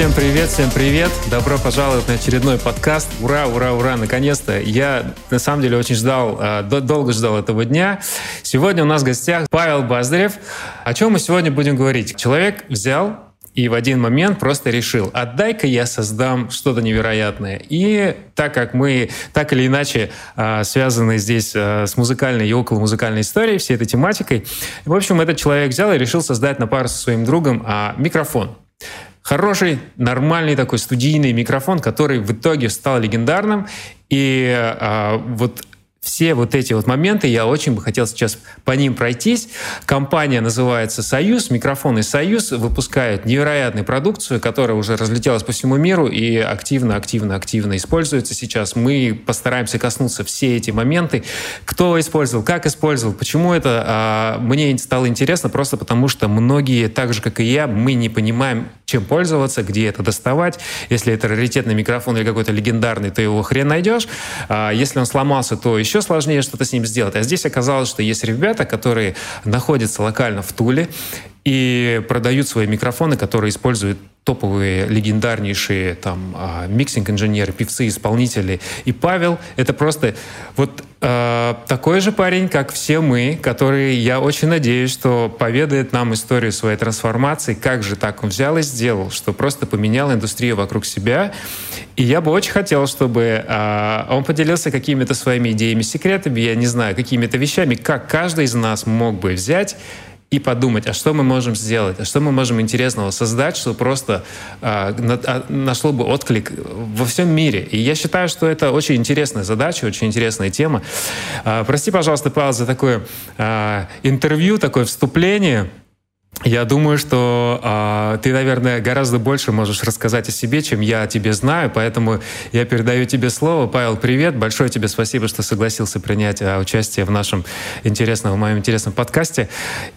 Всем привет, всем привет. Добро пожаловать на очередной подкаст. Ура, ура, ура, наконец-то. Я, на самом деле, очень ждал, а, долго ждал этого дня. Сегодня у нас в гостях Павел Баздарев. О чем мы сегодня будем говорить? Человек взял и в один момент просто решил, отдай-ка я создам что-то невероятное. И так как мы так или иначе а, связаны здесь а, с музыкальной и около музыкальной историей, всей этой тематикой, в общем, этот человек взял и решил создать на пару со своим другом микрофон. Хороший, нормальный такой студийный микрофон, который в итоге стал легендарным. И а, вот все вот эти вот моменты, я очень бы хотел сейчас по ним пройтись. Компания называется «Союз», микрофоны «Союз» выпускают невероятную продукцию, которая уже разлетелась по всему миру и активно, активно, активно используется сейчас. Мы постараемся коснуться все эти моменты. Кто использовал, как использовал, почему это а, мне стало интересно, просто потому что многие, так же, как и я, мы не понимаем, чем пользоваться, где это доставать. Если это раритетный микрофон или какой-то легендарный, то его хрен найдешь. А если он сломался, то еще еще сложнее что-то с ним сделать. А здесь оказалось, что есть ребята, которые находятся локально в Туле и продают свои микрофоны, которые используют топовые, легендарнейшие там а, миксинг-инженеры, певцы, исполнители. И Павел — это просто вот э, такой же парень, как все мы, который, я очень надеюсь, что поведает нам историю своей трансформации, как же так он взял и сделал, что просто поменял индустрию вокруг себя. И я бы очень хотел, чтобы э, он поделился какими-то своими идеями, секретами, я не знаю, какими-то вещами, как каждый из нас мог бы взять и подумать, а что мы можем сделать, а что мы можем интересного создать, что просто э, на, а, нашло бы отклик во всем мире. И я считаю, что это очень интересная задача, очень интересная тема. Э, прости, пожалуйста, Павел, за такое э, интервью, такое вступление. Я думаю, что э, ты, наверное, гораздо больше можешь рассказать о себе, чем я о тебе знаю, поэтому я передаю тебе слово. Павел, привет, большое тебе спасибо, что согласился принять э, участие в нашем интересном, в моем интересном подкасте.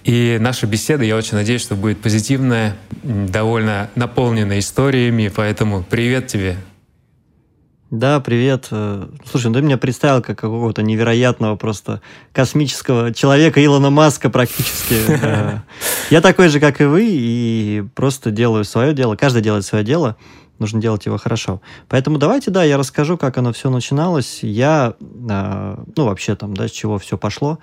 И наша беседа, я очень надеюсь, что будет позитивная, довольно наполненная историями, поэтому привет тебе. Да, привет. Э, слушай, ну ты меня представил как какого-то невероятного просто космического человека Илона Маска практически. Э, я такой же, как и вы, и просто делаю свое дело. Каждый делает свое дело. Нужно делать его хорошо. Поэтому давайте, да, я расскажу, как оно все начиналось. Я, э, ну, вообще там, да, с чего все пошло.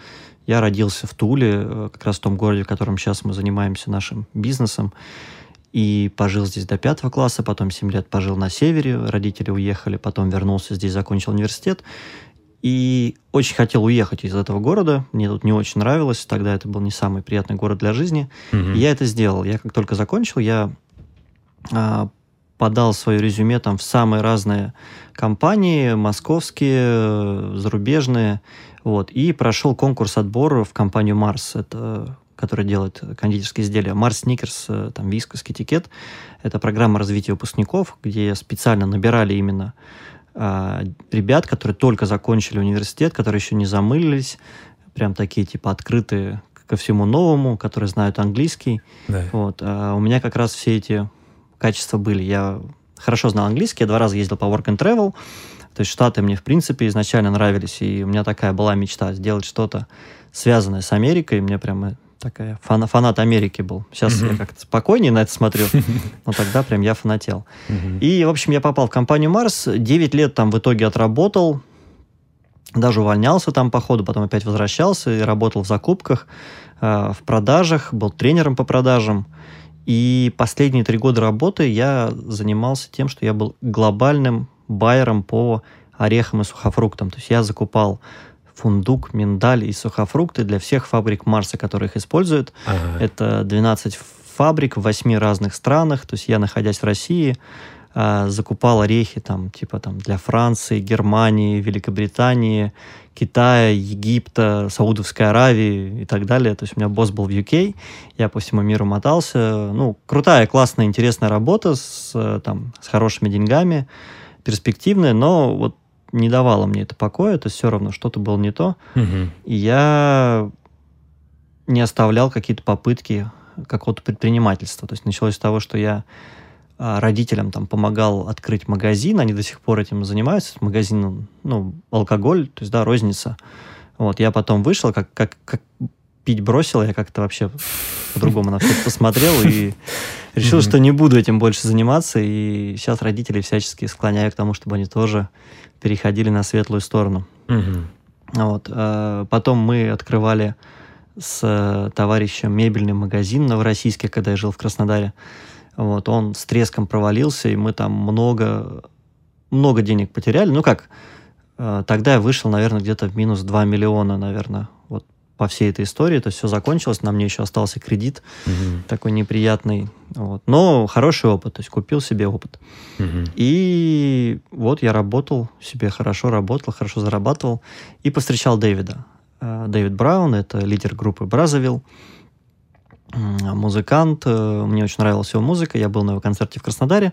Я родился в Туле, как раз в том городе, в котором сейчас мы занимаемся нашим бизнесом и пожил здесь до пятого класса, потом 7 лет пожил на севере, родители уехали, потом вернулся здесь, закончил университет. И очень хотел уехать из этого города. Мне тут не очень нравилось. Тогда это был не самый приятный город для жизни. Mm-hmm. И я это сделал. Я как только закончил, я а, подал свое резюме там в самые разные компании, московские, зарубежные. Вот, и прошел конкурс отбора в компанию Mars. Это который делает кондитерские изделия. Mars, Snickers, э, там, Whiskas, Kitekat. Это программа развития выпускников, где специально набирали именно э, ребят, которые только закончили университет, которые еще не замылились, прям такие, типа, открытые ко всему новому, которые знают английский. Да. Вот. А у меня как раз все эти качества были. Я хорошо знал английский, я два раза ездил по work and travel, то есть Штаты мне, в принципе, изначально нравились, и у меня такая была мечта сделать что-то связанное с Америкой. Мне прямо такая фан, фанат Америки был. Сейчас mm-hmm. я как-то спокойнее на это смотрю, но тогда прям я фанател. Mm-hmm. И, в общем, я попал в компанию Марс, 9 лет там в итоге отработал, даже увольнялся там по ходу, потом опять возвращался и работал в закупках, э, в продажах, был тренером по продажам. И последние три года работы я занимался тем, что я был глобальным байером по орехам и сухофруктам. То есть я закупал фундук, миндаль и сухофрукты для всех фабрик Марса, которые их используют. Ага. Это 12 фабрик в 8 разных странах. То есть я, находясь в России, а, закупал орехи там, типа там для Франции, Германии, Великобритании, Китая, Египта, Саудовской Аравии и так далее. То есть у меня босс был в UK, я по всему миру мотался. Ну, крутая, классная, интересная работа с, там, с хорошими деньгами, перспективная, но вот не давало мне это покоя, то есть все равно что-то было не то. Угу. И я не оставлял какие-то попытки какого-то предпринимательства. То есть началось с того, что я а, родителям там помогал открыть магазин, они до сих пор этим занимаются, магазин, ну, алкоголь, то есть, да, розница. Вот, я потом вышел, как, как, как пить бросил, я как-то вообще по-другому на все это посмотрел и решил, что не буду этим больше заниматься, и сейчас родителей всячески склоняю к тому, чтобы они тоже переходили на светлую сторону. Вот. А потом мы открывали с э, товарищем мебельный магазин новороссийский, когда я жил в Краснодаре. Вот, он с треском провалился, и мы там много, много денег потеряли. Ну как, э, тогда я вышел, наверное, где-то в минус 2 миллиона, наверное, вот по всей этой истории. То есть все закончилось, на мне еще остался кредит угу. такой неприятный. Вот. Но хороший опыт, то есть купил себе опыт. Угу. И вот я работал, себе хорошо работал, хорошо зарабатывал, и повстречал Дэвида. Э, Дэвид Браун, это лидер группы Бразовилл музыкант, э, мне очень нравилась его музыка, я был на его концерте в Краснодаре,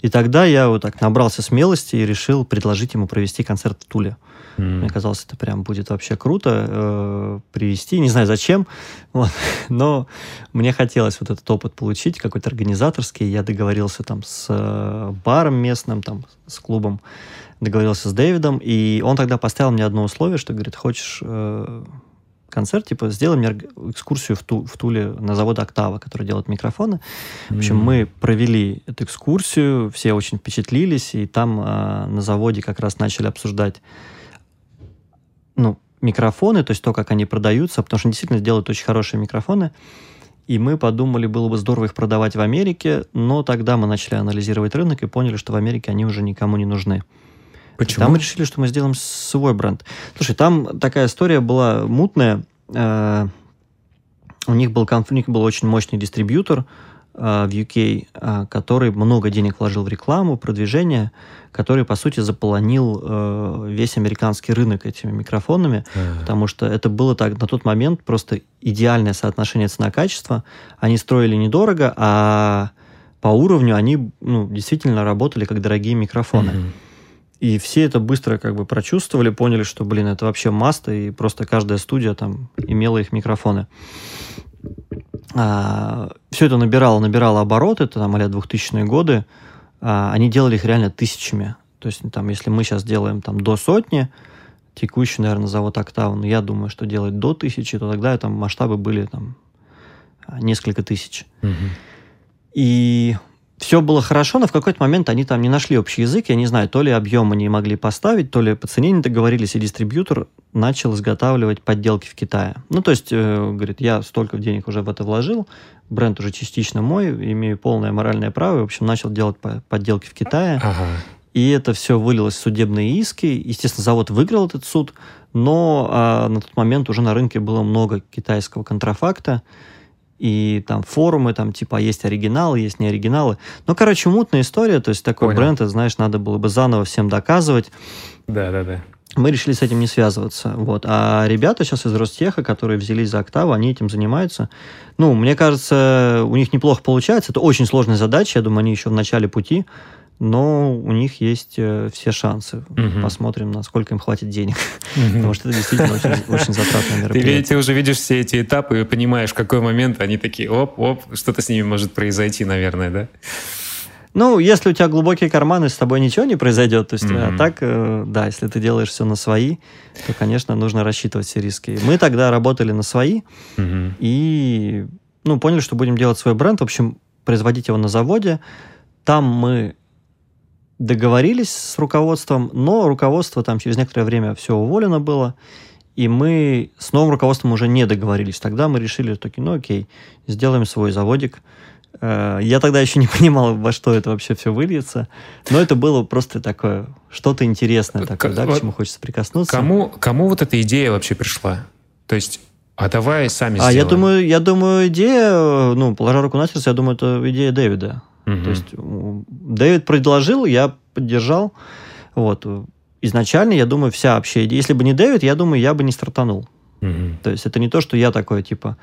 и тогда я вот так набрался смелости и решил предложить ему провести концерт в Туле. Mm. Мне казалось, это прям будет вообще круто э, привести, не знаю зачем, вот, но мне хотелось вот этот опыт получить, какой-то организаторский. Я договорился там с э, баром местным, там с клубом, договорился с Дэвидом, и он тогда поставил мне одно условие, что говорит, хочешь э, концерт, типа, сделай мне экскурсию в, Ту, в Туле на завод «Октава», который делает микрофоны. В общем, mm-hmm. мы провели эту экскурсию, все очень впечатлились, и там э, на заводе как раз начали обсуждать ну, микрофоны, то есть то, как они продаются, потому что они действительно делают очень хорошие микрофоны. И мы подумали, было бы здорово их продавать в Америке, но тогда мы начали анализировать рынок и поняли, что в Америке они уже никому не нужны. Почему? Там мы решили, что мы сделаем свой бренд. Слушай, там такая история была мутная. Э, у них был, у них был очень мощный дистрибьютор э, в UK, э, который много денег вложил в рекламу, продвижение, который, по сути, заполонил весь американский рынок этими микрофонами, потому что это было так на тот момент просто идеальное соотношение цена-качество. Они строили недорого, а по уровню они ну, действительно работали как дорогие микрофоны. Uh-huh. И все это быстро как бы прочувствовали, поняли, что, блин, это вообще маста, и просто каждая студия там имела их микрофоны. А, все это набирало, набирало обороты, это там а 2000-е годы. А, они делали их реально тысячами. То есть, там, если мы сейчас делаем там до сотни, текущий, наверное, завод Октавн, я думаю, что делать до тысячи, то тогда там масштабы были там несколько тысяч. Угу. И все было хорошо, но в какой-то момент они там не нашли общий язык, я не знаю, то ли объем они могли поставить, то ли по цене не договорились, и дистрибьютор начал изготавливать подделки в Китае. Ну, то есть, э, говорит, я столько денег уже в это вложил, бренд уже частично мой, имею полное моральное право, и, в общем, начал делать подделки в Китае. Ага. И это все вылилось в судебные иски. Естественно, завод выиграл этот суд, но а, на тот момент уже на рынке было много китайского контрафакта и там форумы, там типа есть оригиналы, есть не оригиналы. Ну, короче, мутная история, то есть такой Понял. бренд, это, знаешь, надо было бы заново всем доказывать. Да, да, да. Мы решили с этим не связываться. Вот. А ребята сейчас из Ростеха, которые взялись за октаву, они этим занимаются. Ну, мне кажется, у них неплохо получается. Это очень сложная задача. Я думаю, они еще в начале пути но у них есть э, все шансы. Угу. Посмотрим, насколько им хватит денег. Угу. Потому что это действительно очень, очень затратное мероприятие. Ты, ты уже видишь все эти этапы и понимаешь, в какой момент они такие, оп-оп, что-то с ними может произойти, наверное, да? Ну, если у тебя глубокие карманы, с тобой ничего не произойдет. То есть, mm-hmm. а так, э, да, если ты делаешь все на свои, то, конечно, нужно рассчитывать все риски. Мы тогда работали на свои mm-hmm. и, ну, поняли, что будем делать свой бренд. В общем, производить его на заводе. Там мы договорились с руководством, но руководство там через некоторое время все уволено было, и мы с новым руководством уже не договорились. Тогда мы решили, что, ну окей, сделаем свой заводик. Э, я тогда еще не понимал, во что это вообще все выльется, но это было просто такое, что-то интересное такое, к- да, к чему хочется прикоснуться. Кому, кому вот эта идея вообще пришла? То есть а давай сами сделаем. А я думаю, я думаю, идея, ну, положа руку на сердце, я думаю, это идея Дэвида. Угу. То есть Дэвид предложил, я поддержал. Вот. Изначально, я думаю, вся вообще идея. Если бы не Дэвид, я думаю, я бы не стартанул. Угу. То есть это не то, что я такой, типа,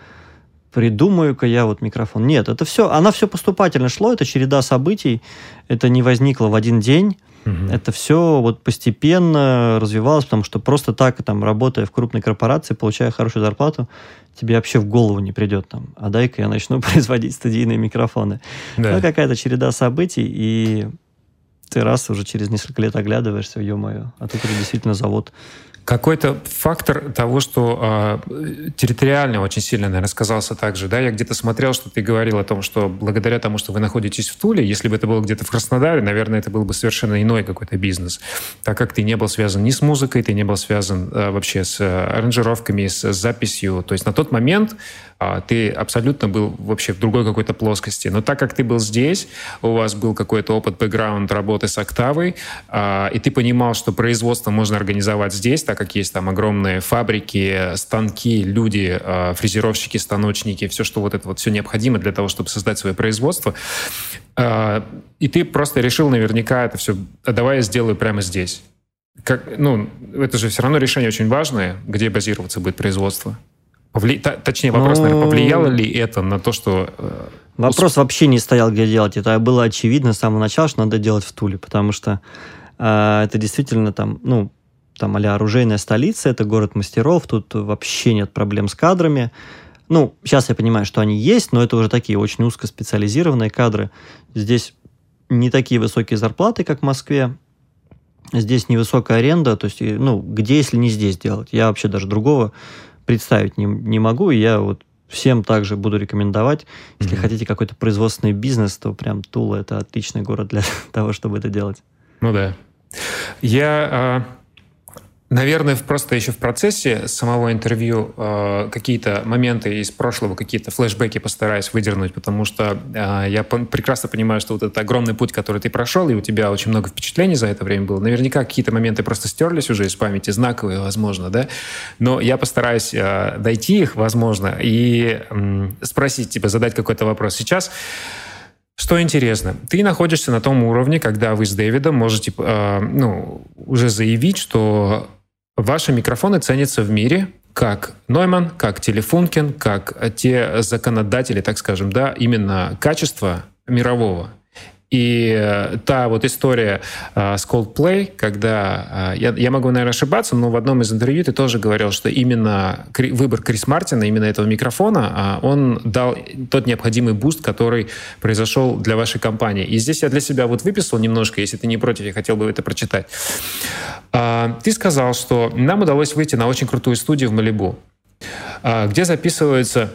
придумаю-ка я вот микрофон. Нет, это все, она все поступательно шло, это череда событий, это не возникло в один день. Угу. Это все вот постепенно развивалось, потому что просто так, там, работая в крупной корпорации, получая хорошую зарплату, тебе вообще в голову не придет там, а дай-ка я начну производить студийные микрофоны. Да. Ну, какая-то череда событий, и ты раз уже через несколько лет оглядываешься, ё-моё, а тут действительно завод какой-то фактор того, что э, территориально очень сильно, наверное, сказался также. Да? Я где-то смотрел, что ты говорил о том, что благодаря тому, что вы находитесь в Туле, если бы это было где-то в Краснодаре, наверное, это был бы совершенно иной какой-то бизнес, так как ты не был связан ни с музыкой, ты не был связан э, вообще с э, аранжировками, с, с записью. То есть на тот момент ты абсолютно был вообще в другой какой-то плоскости. Но так как ты был здесь, у вас был какой-то опыт, бэкграунд работы с октавой, а, и ты понимал, что производство можно организовать здесь, так как есть там огромные фабрики, станки, люди, а, фрезеровщики, станочники, все, что вот это вот все необходимо для того, чтобы создать свое производство. И ты просто решил наверняка это все, давай я сделаю прямо здесь. Как, ну, это же все равно решение очень важное, где базироваться будет производство. Повли... Точнее, вопрос, ну... наверное, повлияло ли это на то, что... Э, вопрос вообще не стоял, где делать. Это было очевидно с самого начала, что надо делать в Туле, потому что э, это действительно там, ну, там а оружейная столица, это город мастеров, тут вообще нет проблем с кадрами. Ну, сейчас я понимаю, что они есть, но это уже такие очень узкоспециализированные кадры. Здесь не такие высокие зарплаты, как в Москве. Здесь невысокая аренда, то есть, ну, где, если не здесь делать? Я вообще даже другого представить не, не могу, и я вот всем также буду рекомендовать. Если mm-hmm. хотите какой-то производственный бизнес, то прям Тула это отличный город для того, чтобы это делать. Ну да. Я а, Наверное, просто еще в процессе самого интервью э, какие-то моменты из прошлого, какие-то флешбеки постараюсь выдернуть, потому что э, я по- прекрасно понимаю, что вот этот огромный путь, который ты прошел, и у тебя очень много впечатлений за это время было. Наверняка какие-то моменты просто стерлись уже из памяти, знаковые, возможно, да. Но я постараюсь э, дойти их, возможно, и э, спросить тебя, задать какой-то вопрос. Сейчас что интересно, ты находишься на том уровне, когда вы с Дэвидом можете э, ну, уже заявить, что Ваши микрофоны ценятся в мире как Нойман, как Телефункин, как те законодатели, так скажем, да, именно качества мирового. И э, та вот история э, с Coldplay, когда, э, я, я могу, наверное, ошибаться, но в одном из интервью ты тоже говорил, что именно выбор Крис Мартина, именно этого микрофона, он дал тот необходимый буст, который произошел для вашей компании. И здесь я для себя вот выписал немножко, если ты не против, я хотел бы это прочитать. Ты сказал, что нам удалось выйти на очень крутую студию в Малибу, где записываются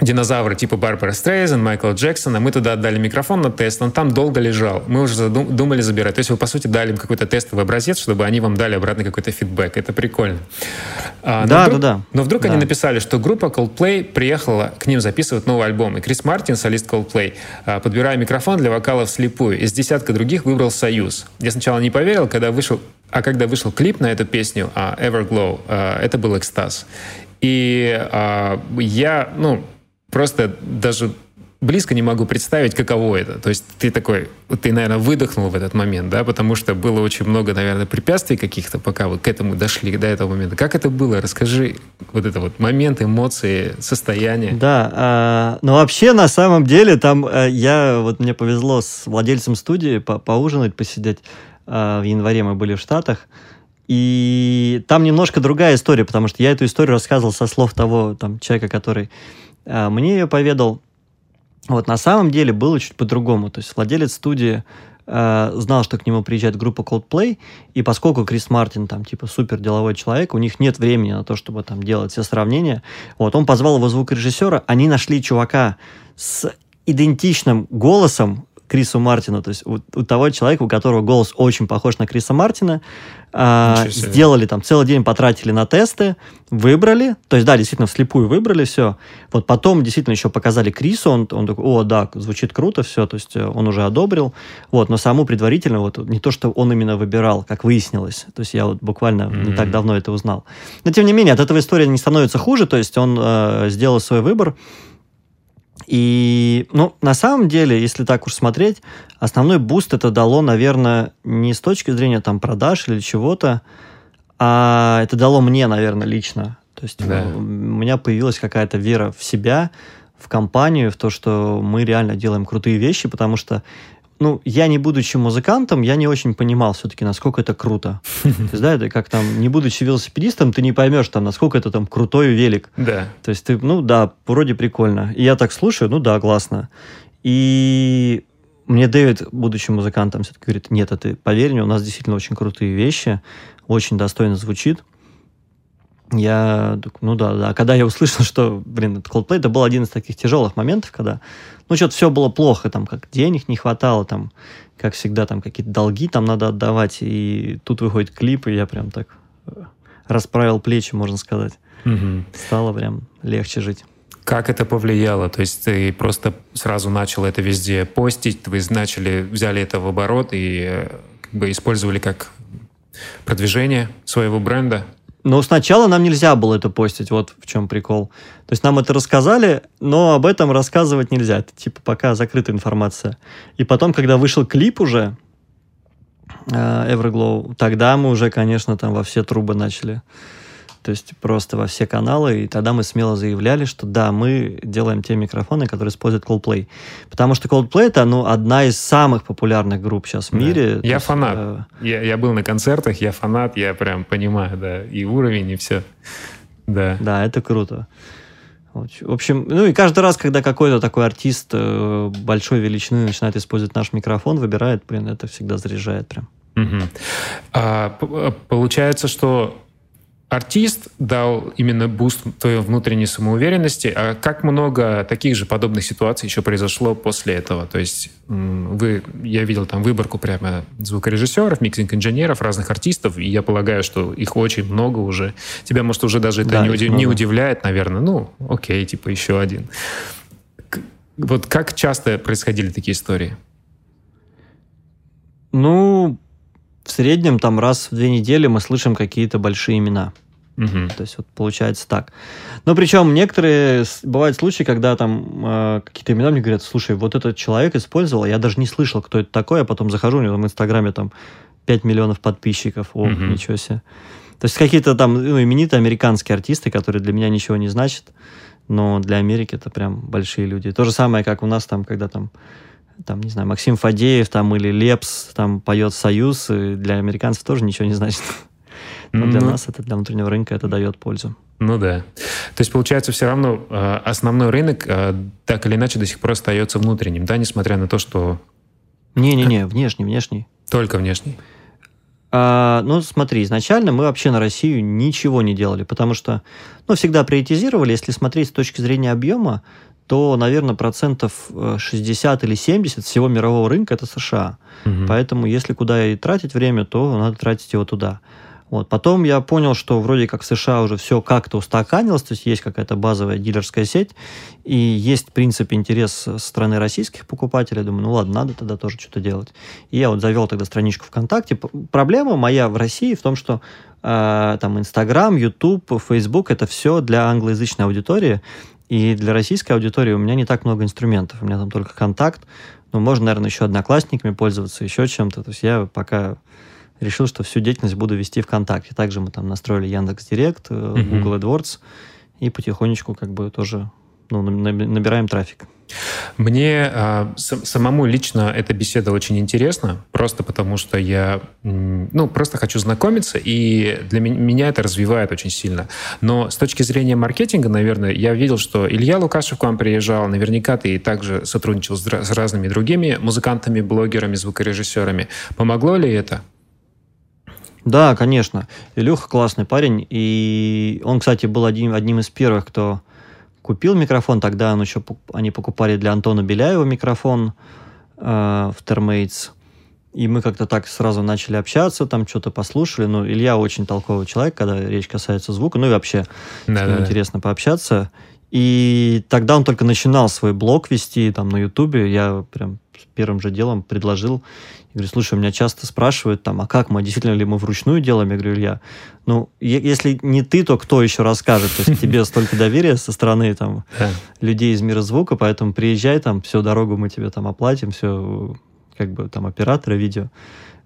динозавры типа Барбара Стрейзанд, Майкла Джексона. Мы туда отдали микрофон на тест, он там долго лежал. Мы уже думали забирать. То есть вы, по сути, дали им какой-то тестовый образец, чтобы они вам дали обратный какой-то feedback. Это прикольно. А, да, вдруг, да, да. Но вдруг да. они написали, что группа Coldplay приехала к ним записывать новый альбом. И Крис Мартин, солист Coldplay, а, подбирая микрофон для вокала вслепую, из десятка других выбрал «Союз». Я сначала не поверил, когда вышел а когда вышел клип на эту песню Everglow, это был экстаз. И я, ну, просто даже близко не могу представить, каково это. То есть ты такой, ты, наверное, выдохнул в этот момент, да, потому что было очень много, наверное, препятствий каких-то, пока вы к этому дошли, до этого момента. Как это было? Расскажи вот это вот момент, эмоции, состояние. Да, э, но вообще, на самом деле, там э, я, вот мне повезло с владельцем студии по поужинать, посидеть. Э, в январе мы были в Штатах, и там немножко другая история, потому что я эту историю рассказывал со слов того там, человека, который а, мне ее поведал. Вот на самом деле было чуть по-другому. То есть владелец студии э, знал, что к нему приезжает группа Coldplay, и поскольку Крис Мартин там типа супер деловой человек, у них нет времени на то, чтобы там делать все сравнения, вот он позвал его звукорежиссера, они нашли чувака с идентичным голосом, Крису Мартину, то есть у, у того человека, у которого голос очень похож на Криса Мартина, а, сделали там, целый день потратили на тесты, выбрали, то есть, да, действительно, вслепую выбрали все, вот потом действительно еще показали Крису, он, он такой, о, да, звучит круто все, то есть э, он уже одобрил, вот, но саму предварительно, вот, не то, что он именно выбирал, как выяснилось, то есть я вот буквально mm-hmm. не так давно это узнал. Но, тем не менее, от этого история не становится хуже, то есть он э, сделал свой выбор, и, ну, на самом деле, если так уж смотреть, основной буст это дало, наверное, не с точки зрения там продаж или чего-то, а это дало мне, наверное, лично. То есть да. у меня появилась какая-то вера в себя, в компанию, в то, что мы реально делаем крутые вещи, потому что ну, я не будучи музыкантом, я не очень понимал все-таки, насколько это круто. То есть, да, это как там, не будучи велосипедистом, ты не поймешь там, насколько это там крутой велик. Да. То есть ты, ну да, вроде прикольно. И я так слушаю, ну да, классно. И мне Дэвид, будучи музыкантом, все-таки говорит, нет, а ты поверь мне, у нас действительно очень крутые вещи, очень достойно звучит. Я, ну да, да, когда я услышал, что, блин, это Coldplay, это был один из таких тяжелых моментов, когда, ну, что-то все было плохо, там, как денег не хватало, там, как всегда, там, какие-то долги там надо отдавать, и тут выходит клип, и я прям так э, расправил плечи, можно сказать. Угу. Стало прям легче жить. Как это повлияло? То есть ты просто сразу начал это везде постить, вы начали, взяли это в оборот и э, как бы использовали как продвижение своего бренда? Но сначала нам нельзя было это постить, вот в чем прикол. То есть нам это рассказали, но об этом рассказывать нельзя. Это типа пока закрытая информация. И потом, когда вышел клип уже, э, Everglow, тогда мы уже, конечно, там во все трубы начали то есть просто во все каналы, и тогда мы смело заявляли, что да, мы делаем те микрофоны, которые используют Coldplay. Потому что Coldplay это ну, одна из самых популярных групп сейчас в мире. Да. Я есть, фанат. Э... Я, я был на концертах, я фанат, я прям понимаю, да, и уровень, и все. Да. Да, это круто. В общем, ну и каждый раз, когда какой-то такой артист э, большой величины начинает использовать наш микрофон, выбирает, блин, это всегда заряжает прям. Угу. А, получается, что артист дал именно буст твоей внутренней самоуверенности. А как много таких же подобных ситуаций еще произошло после этого? То есть вы, я видел там выборку прямо звукорежиссеров, mixing-инженеров, разных артистов, и я полагаю, что их очень много уже. Тебя, может, уже даже это да, не, удив, не удивляет, наверное. Ну, окей, типа еще один. Вот как часто происходили такие истории? Ну, в среднем там раз в две недели мы слышим какие-то большие имена. Угу. То есть вот получается так. Но причем некоторые бывают случаи, когда там э, какие-то имена мне говорят, слушай, вот этот человек использовал, я даже не слышал, кто это такой, а потом захожу, у него в Инстаграме там 5 миллионов подписчиков, о, угу. ничего себе. То есть какие-то там ну, именитые американские артисты, которые для меня ничего не значат, но для Америки это прям большие люди. То же самое, как у нас там, когда там там, не знаю, Максим Фадеев там или Лепс там поет «Союз», и для американцев тоже ничего не значит. Но для ну, нас это, для внутреннего рынка это дает пользу. Ну да. То есть, получается, все равно э, основной рынок э, так или иначе до сих пор остается внутренним, да, несмотря на то, что... Не-не-не, внешний, внешний. Только внешний. А, ну, смотри, изначально мы вообще на Россию ничего не делали, потому что, ну, всегда приоритизировали, если смотреть с точки зрения объема, то, наверное, процентов 60 э, или 70 всего мирового рынка это США. Угу. Поэтому, если куда и тратить время, то надо тратить его туда. Вот. Потом я понял, что вроде как в США уже все как-то устаканилось, то есть есть какая-то базовая дилерская сеть, и есть, в принципе, интерес со стороны российских покупателей. Думаю, ну ладно, надо тогда тоже что-то делать. И я вот завел тогда страничку ВКонтакте. Проблема моя в России в том, что э, там Инстаграм, Ютуб, Фейсбук — это все для англоязычной аудитории, и для российской аудитории у меня не так много инструментов. У меня там только контакт. Ну, можно, наверное, еще одноклассниками пользоваться, еще чем-то. То есть я пока решил, что всю деятельность буду вести ВКонтакте. Также мы там настроили Яндекс Директ, mm-hmm. Google AdWords, и потихонечку как бы тоже ну, набираем трафик. Мне э, самому лично эта беседа очень интересна, просто потому что я, ну, просто хочу знакомиться, и для меня это развивает очень сильно. Но с точки зрения маркетинга, наверное, я видел, что Илья Лукашев к вам приезжал, наверняка ты также сотрудничал с, с разными другими музыкантами, блогерами, звукорежиссерами. Помогло ли это? Да, конечно. Илюха классный парень, и он, кстати, был один, одним из первых, кто купил микрофон, тогда он еще, они покупали для Антона Беляева микрофон э, в Termates. И мы как-то так сразу начали общаться, там что-то послушали. Ну, Илья очень толковый человек, когда речь касается звука. Ну и вообще, да, да, интересно пообщаться. И тогда он только начинал свой блог вести там на Ютубе. Я прям первым же делом предложил. Я говорю, слушай, у меня часто спрашивают там, а как мы, действительно ли мы вручную делаем? Я говорю, Илья, ну, если не ты, то кто еще расскажет? То есть тебе столько доверия со стороны там людей из мира звука, поэтому приезжай там, всю дорогу мы тебе там оплатим, все как бы там операторы видео.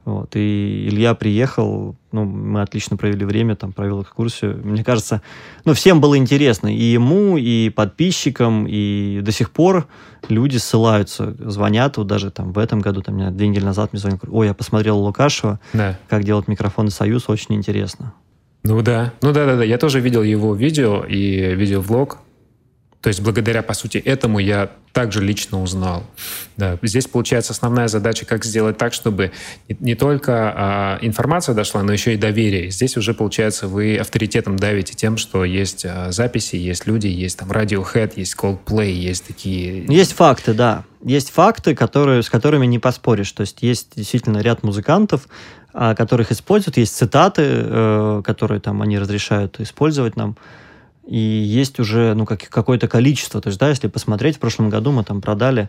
Вот. И Илья приехал, ну, мы отлично провели время, там, провел экскурсию. Мне кажется, ну, всем было интересно. И ему, и подписчикам, и до сих пор люди ссылаются, звонят. Вот даже там в этом году, там, две недели назад мне звонили, ой, я посмотрел Лукашева, да. как делать микрофоны «Союз», очень интересно. Ну да, ну да-да-да, я тоже видел его видео и видел влог. То есть благодаря, по сути, этому я также лично узнал. Да. Здесь получается основная задача, как сделать так, чтобы не только а, информация дошла, но еще и доверие. Здесь уже, получается, вы авторитетом давите тем, что есть а, записи, есть люди, есть там Radiohead, есть Coldplay, есть такие... Есть факты, да. Есть факты, которые, с которыми не поспоришь. То есть есть действительно ряд музыкантов, а, которых используют, есть цитаты, э, которые там они разрешают использовать нам и есть уже ну, как, какое-то количество. То есть, да, если посмотреть, в прошлом году мы там продали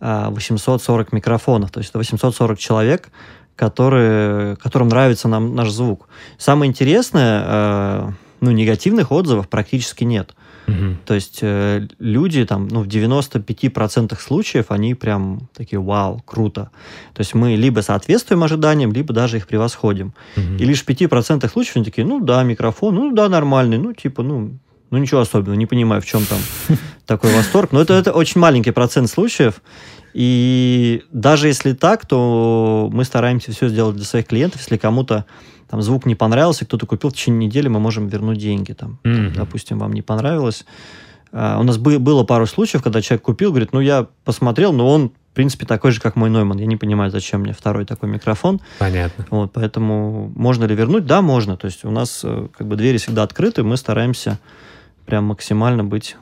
840 а, микрофонов, то есть это 840 человек, которые, которым нравится нам наш звук. Самое интересное, э, ну, негативных отзывов практически нет. Угу. То есть э, люди там, ну, в 95% случаев они прям такие, вау, круто. То есть мы либо соответствуем ожиданиям, либо даже их превосходим. Угу. И лишь в 5% случаев они такие, ну, да, микрофон, ну, да, нормальный, ну, типа, ну, ну, ничего особенного, не понимаю, в чем там такой восторг. Но это, это очень маленький процент случаев. И даже если так, то мы стараемся все сделать для своих клиентов. Если кому-то там звук не понравился, кто-то купил в течение недели, мы можем вернуть деньги. Там, mm-hmm. допустим, вам не понравилось. А, у нас бы, было пару случаев, когда человек купил, говорит, ну, я посмотрел, но он, в принципе, такой же, как мой Нойман. Я не понимаю, зачем мне второй такой микрофон. Понятно. Вот, поэтому можно ли вернуть? Да, можно. То есть у нас э, как бы двери всегда открыты, мы стараемся прям максимально быть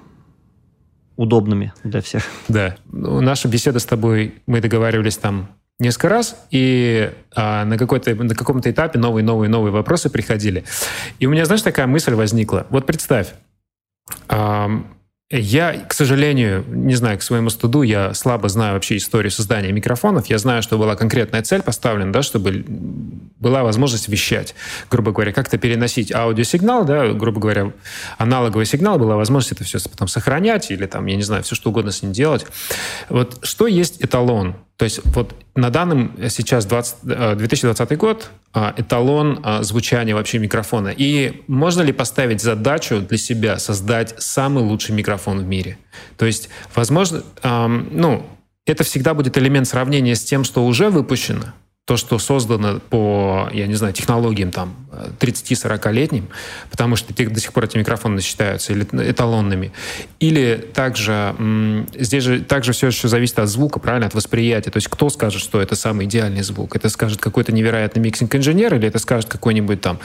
удобными для всех. Да. Ну, наша беседа с тобой, мы договаривались там несколько раз, и а, на, какой-то, на каком-то этапе новые, новые, новые вопросы приходили. И у меня, знаешь, такая мысль возникла. Вот представь, я, к сожалению, не знаю, к своему студу, я слабо знаю вообще историю создания микрофонов. Я знаю, что была конкретная цель поставлена, да, чтобы была возможность вещать, грубо говоря, как-то переносить аудиосигнал, да, грубо говоря, аналоговый сигнал, была возможность это все потом сохранять или там, я не знаю, все что угодно с ним делать. Вот что есть эталон? То есть вот на данном сейчас 20, 2020 э, год а, эталон звучания вообще микрофона. И можно ли поставить задачу для себя создать самый лучший микрофон в мире? То есть, возможно, ну, это всегда будет элемент сравнения с тем, что уже выпущено, то, что создано по, я не знаю, технологиям там 30-40-летним, потому что до сих пор эти микрофоны считаются эталонными. Или также, здесь же также все еще зависит от звука, правильно, от восприятия. То есть кто скажет, что это самый идеальный звук? Это скажет какой-то невероятный миксинг-инженер или это скажет какой-нибудь там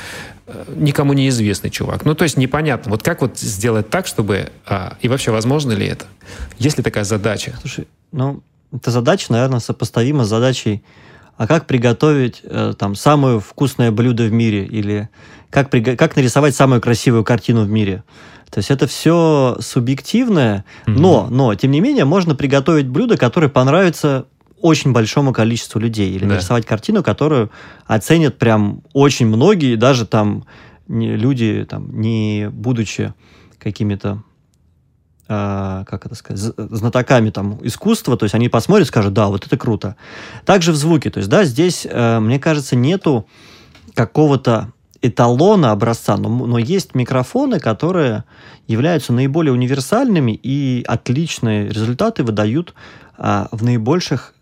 э, никому неизвестный чувак? Ну, то есть непонятно. Вот как вот сделать так, чтобы... А, и вообще, возможно ли это? Есть ли такая задача? Слушай, ну, эта задача, наверное, сопоставима с задачей а как приготовить э, там самое вкусное блюдо в мире или как, как нарисовать самую красивую картину в мире. То есть это все субъективное, mm-hmm. но, но, тем не менее, можно приготовить блюдо, которое понравится очень большому количеству людей. Или да. нарисовать картину, которую оценят прям очень многие, даже там не, люди, там, не будучи какими-то а, как это сказать, знатоками там искусства, то есть они посмотрят скажут, да, вот это круто. Также в звуке, то есть, да, здесь, э, мне кажется, нету какого-то эталона образца, но, но есть микрофоны, которые являются наиболее универсальными и отличные результаты выдают а, в наибольших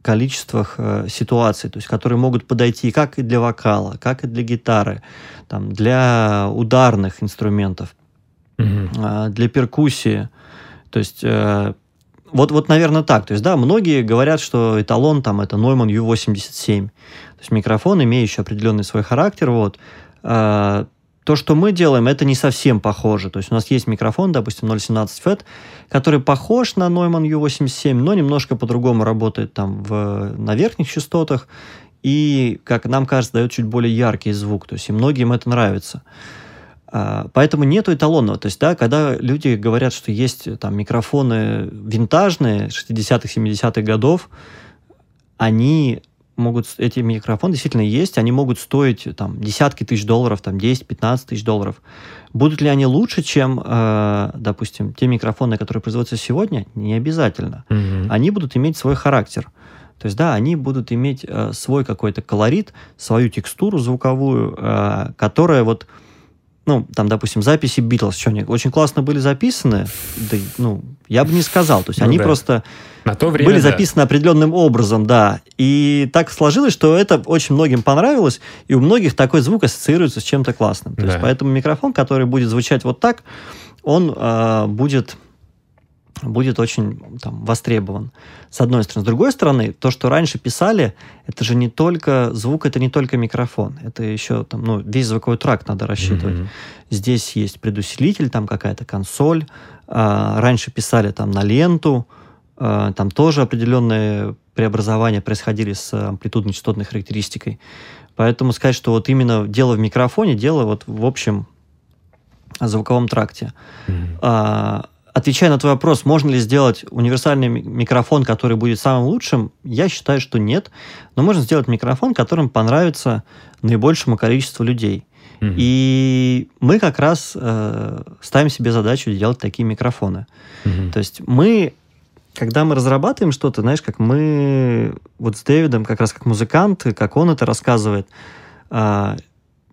количествах а, ситуаций, то есть которые могут подойти как и для вокала, как и для гитары, там, для ударных инструментов угу. для перкуссии. То есть э, вот, вот, наверное, так. То есть, да, многие говорят, что эталон там это Neumann U87. То есть микрофон, имеющий определенный свой характер. Вот. А, то, что мы делаем, это не совсем похоже. То есть у нас есть микрофон, допустим, 0.17 FET, который похож на Neumann U87, но немножко по-другому работает там в, на верхних частотах и, как нам кажется, дает чуть более яркий звук. То есть и многим это нравится. А, поэтому нету эталонного. То есть, да, когда люди говорят, что есть там микрофоны винтажные 60-х, 70-х годов, они могут, эти микрофоны действительно есть, они могут стоить там десятки тысяч долларов, там 10-15 тысяч долларов. Будут ли они лучше, чем, э, допустим, те микрофоны, которые производятся сегодня? Не обязательно. Mm-hmm. Они будут иметь свой характер. То есть, да, они будут иметь э, свой какой-то колорит, свою текстуру звуковую, э, которая вот ну, там, допустим, записи Битлз, что они очень классно были записаны, да, ну, я бы не сказал. То есть ну, они да. просто На то время, были записаны да. определенным образом, да. И так сложилось, что это очень многим понравилось, и у многих такой звук ассоциируется с чем-то классным. То да. есть поэтому микрофон, который будет звучать вот так, он э, будет будет очень там, востребован. С одной стороны. С другой стороны, то, что раньше писали, это же не только звук, это не только микрофон. Это еще там, ну, весь звуковой тракт надо рассчитывать. Mm-hmm. Здесь есть предусилитель, там какая-то консоль. А, раньше писали там на ленту. А, там тоже определенные преобразования происходили с амплитудно-частотной характеристикой. Поэтому сказать, что вот именно дело в микрофоне, дело вот в общем звуковом тракте. Mm-hmm. А, отвечая на твой вопрос, можно ли сделать универсальный микрофон, который будет самым лучшим, я считаю, что нет. Но можно сделать микрофон, которым понравится наибольшему количеству людей. Mm-hmm. И мы как раз э, ставим себе задачу делать такие микрофоны. Mm-hmm. То есть мы, когда мы разрабатываем что-то, знаешь, как мы вот с Дэвидом, как раз как музыканты, как он это рассказывает, э,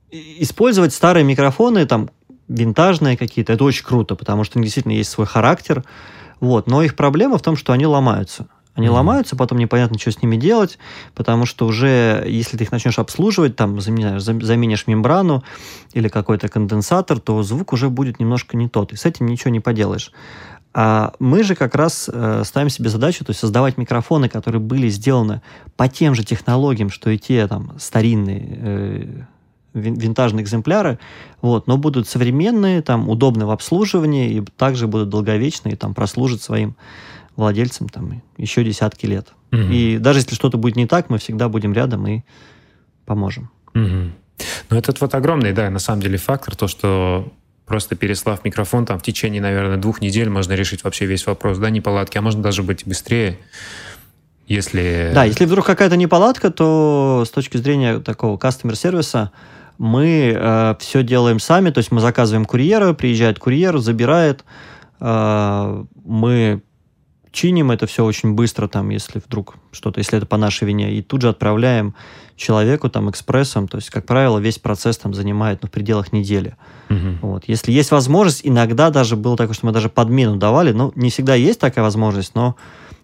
использовать старые микрофоны, там, винтажные какие-то, это очень круто, потому что у них действительно есть свой характер. Вот. Но их проблема в том, что они ломаются. Они mm-hmm. ломаются, потом непонятно, что с ними делать, потому что уже, если ты их начнешь обслуживать, там, заменяешь, заменишь мембрану или какой-то конденсатор, то звук уже будет немножко не тот, и с этим ничего не поделаешь. А мы же как раз э, ставим себе задачу, то есть создавать микрофоны, которые были сделаны по тем же технологиям, что и те там старинные э, винтажные экземпляры, вот, но будут современные, там, удобны в обслуживании и также будут долговечные, там, прослужат своим владельцам там еще десятки лет. Угу. И даже если что-то будет не так, мы всегда будем рядом и поможем. Угу. Ну, этот вот огромный, да, на самом деле фактор, то, что просто переслав микрофон, там в течение, наверное, двух недель можно решить вообще весь вопрос, да, неполадки, а можно даже быть быстрее, если... Да, если вдруг какая-то неполадка, то с точки зрения такого кастомер-сервиса мы э, все делаем сами, то есть мы заказываем курьера, приезжает курьер, забирает, э, мы чиним это все очень быстро, там, если вдруг что-то, если это по нашей вине, и тут же отправляем человеку там экспрессом, то есть, как правило, весь процесс там занимает ну, в пределах недели. Угу. Вот. Если есть возможность, иногда даже было такое, что мы даже подмену давали, ну, не всегда есть такая возможность, но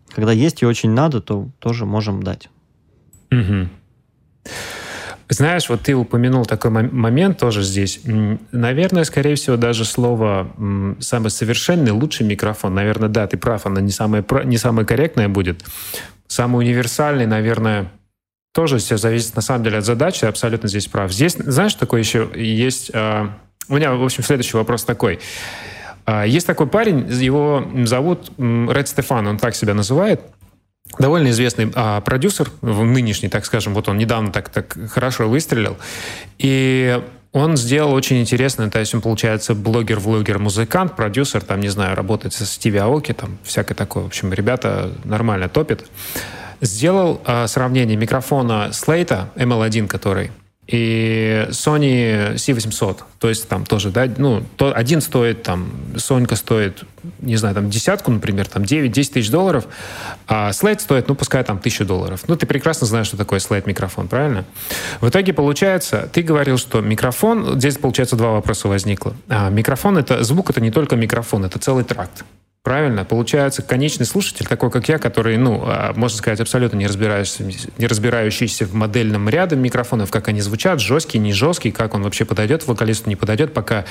когда есть и очень надо, то тоже можем дать. Угу. Знаешь, вот ты упомянул такой момент тоже здесь. Наверное, скорее всего, даже слово «самый совершенный, лучший микрофон». Наверное, да, ты прав, оно не самое, не самое корректное будет. Самый универсальный, наверное, тоже все зависит на самом деле от задачи, абсолютно здесь прав. Здесь, знаешь, такой еще есть... А, у меня, в общем, следующий вопрос такой. А, есть такой парень, его зовут Ред Стефан, он так себя называет – довольно известный а, продюсер, нынешний, так скажем, вот он недавно так, так хорошо выстрелил, и он сделал очень интересно, то есть он, получается, блогер, влогер, музыкант, продюсер, там, не знаю, работает со Стиви Аоки, там, всякое такое. В общем, ребята нормально топят. Сделал а, сравнение микрофона Слейта ML1, который, и Sony C800. То есть там тоже, да, ну, то один стоит, там, Сонька стоит, не знаю, там, десятку, например, там, 9-10 тысяч долларов, а слайд стоит, ну, пускай там тысячу долларов. Ну, ты прекрасно знаешь, что такое слайд-микрофон, правильно? В итоге получается, ты говорил, что микрофон, здесь, получается, два вопроса возникло. А, микрофон — это, звук — это не только микрофон, это целый тракт. Правильно? Получается, конечный слушатель, такой как я, который, ну, а, можно сказать, абсолютно не разбирающийся, не разбирающийся в модельном ряде микрофонов, как они звучат, жесткий, не жесткий, как он вообще подойдет вокалисту, не подойдет, пока...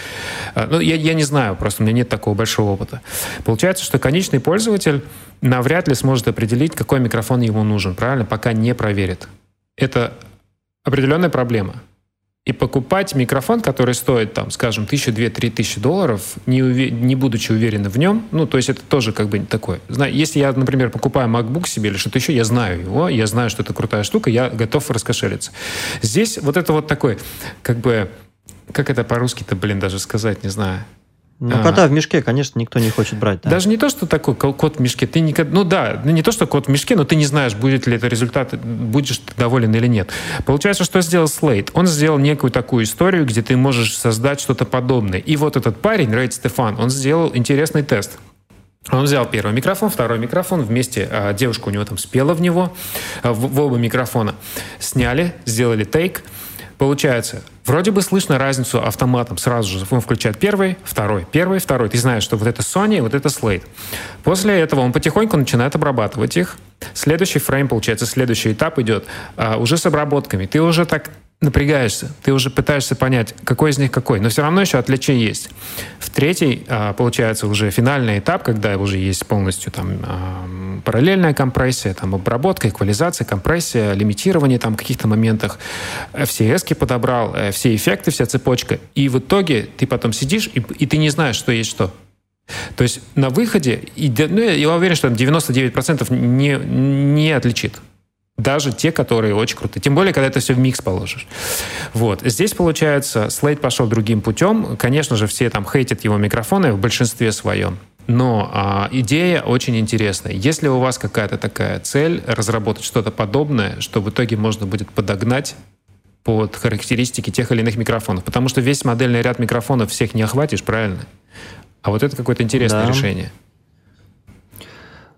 А, ну, я, я не знаю, просто у меня нет такого большого опыта. Получается, что конечный пользователь навряд ли сможет определить, какой микрофон ему нужен, правильно? Пока не проверит. Это определенная проблема. И покупать микрофон, который стоит, там, скажем, тысячу, две, три тысячи долларов, не, уве- не будучи уверенным в нем, ну, то есть это тоже как бы такое. Если я, например, покупаю MacBook себе или что-то еще, я знаю его, я знаю, что это крутая штука, я готов раскошелиться. Здесь вот это вот такой, как бы, как это по-русски-то, блин, даже сказать, не знаю, ну, а, кота в мешке, конечно, никто не хочет брать. Да. Даже не то, что такой кот в мешке. Ты никогда, ну да, ну не то, что кот в мешке, но ты не знаешь, будет ли это результат, будешь ты доволен или нет. Получается, что сделал Slate? Он сделал некую такую историю, где ты можешь создать что-то подобное. И вот этот парень, Рейд Стефан, он сделал интересный тест. Он взял первый микрофон, второй микрофон, вместе а, девушка у него там спела в него, а, в, в оба микрофона. Сняли, сделали тейк, Получается, вроде бы слышно разницу автоматом. Сразу же он включает первый, второй, первый, второй. Ты знаешь, что вот это Sony, вот это Slate. После этого он потихоньку начинает обрабатывать их. Следующий фрейм, получается, следующий этап идет а, уже с обработками. Ты уже так напрягаешься, ты уже пытаешься понять, какой из них какой, но все равно еще отличия есть. В третий, а, получается, уже финальный этап, когда уже есть полностью там параллельная компрессия, там обработка, эквализация, компрессия, лимитирование там в каких-то моментах, э, все эски подобрал, э, все эффекты, вся цепочка, и в итоге ты потом сидишь, и, и ты не знаешь, что есть что. То есть на выходе, и, ну, я уверен, что 99% не, не отличит. Даже те, которые очень крутые. Тем более, когда это все в микс положишь. Вот. Здесь, получается, Slate пошел другим путем. Конечно же, все там хейтят его микрофоны в большинстве своем. Но а, идея очень интересная. Если у вас какая-то такая цель, разработать что-то подобное, что в итоге можно будет подогнать под характеристики тех или иных микрофонов. Потому что весь модельный ряд микрофонов всех не охватишь, правильно? А вот это какое-то интересное да. решение.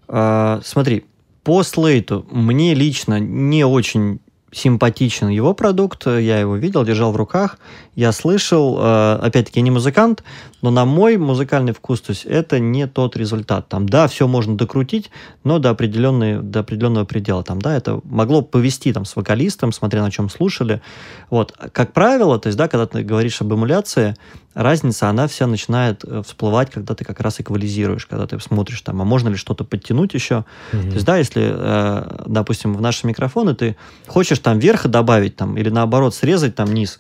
А, смотри, по слейту мне лично не очень симпатичен его продукт, я его видел, держал в руках, я слышал, э, опять-таки, не музыкант, но на мой музыкальный вкус, то есть это не тот результат. Там, да, все можно докрутить, но до, определенной, до определенного предела. Там, да, это могло повести там, с вокалистом, смотря на чем слушали. Вот. Как правило, то есть, да, когда ты говоришь об эмуляции, разница, она вся начинает э, всплывать, когда ты как раз эквализируешь, когда ты смотришь там, а можно ли что-то подтянуть еще. Mm-hmm. То есть, да, если, э, допустим, в наши микрофоны ты хочешь там верха добавить там, или наоборот срезать там низ,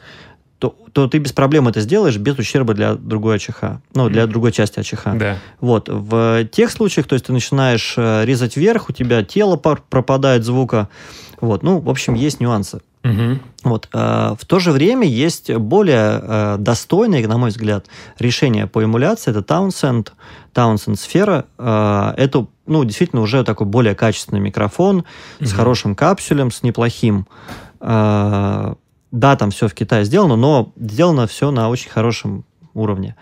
то, то ты без проблем это сделаешь без ущерба для другой АЧХ, ну, для другой части АЧХ. Да. Вот. В тех случаях, то есть ты начинаешь э, резать вверх, у тебя тело пропадает звука, вот. Ну, в общем, есть нюансы. Угу. Вот. А, в то же время есть более а, достойное, на мой взгляд, решение по эмуляции. Это Townsend, Townsend сфера. А, это ну, действительно уже такой более качественный микрофон угу. с хорошим капсулем, с неплохим. Да, там все в Китае сделано, но сделано все на очень хорошем уровне.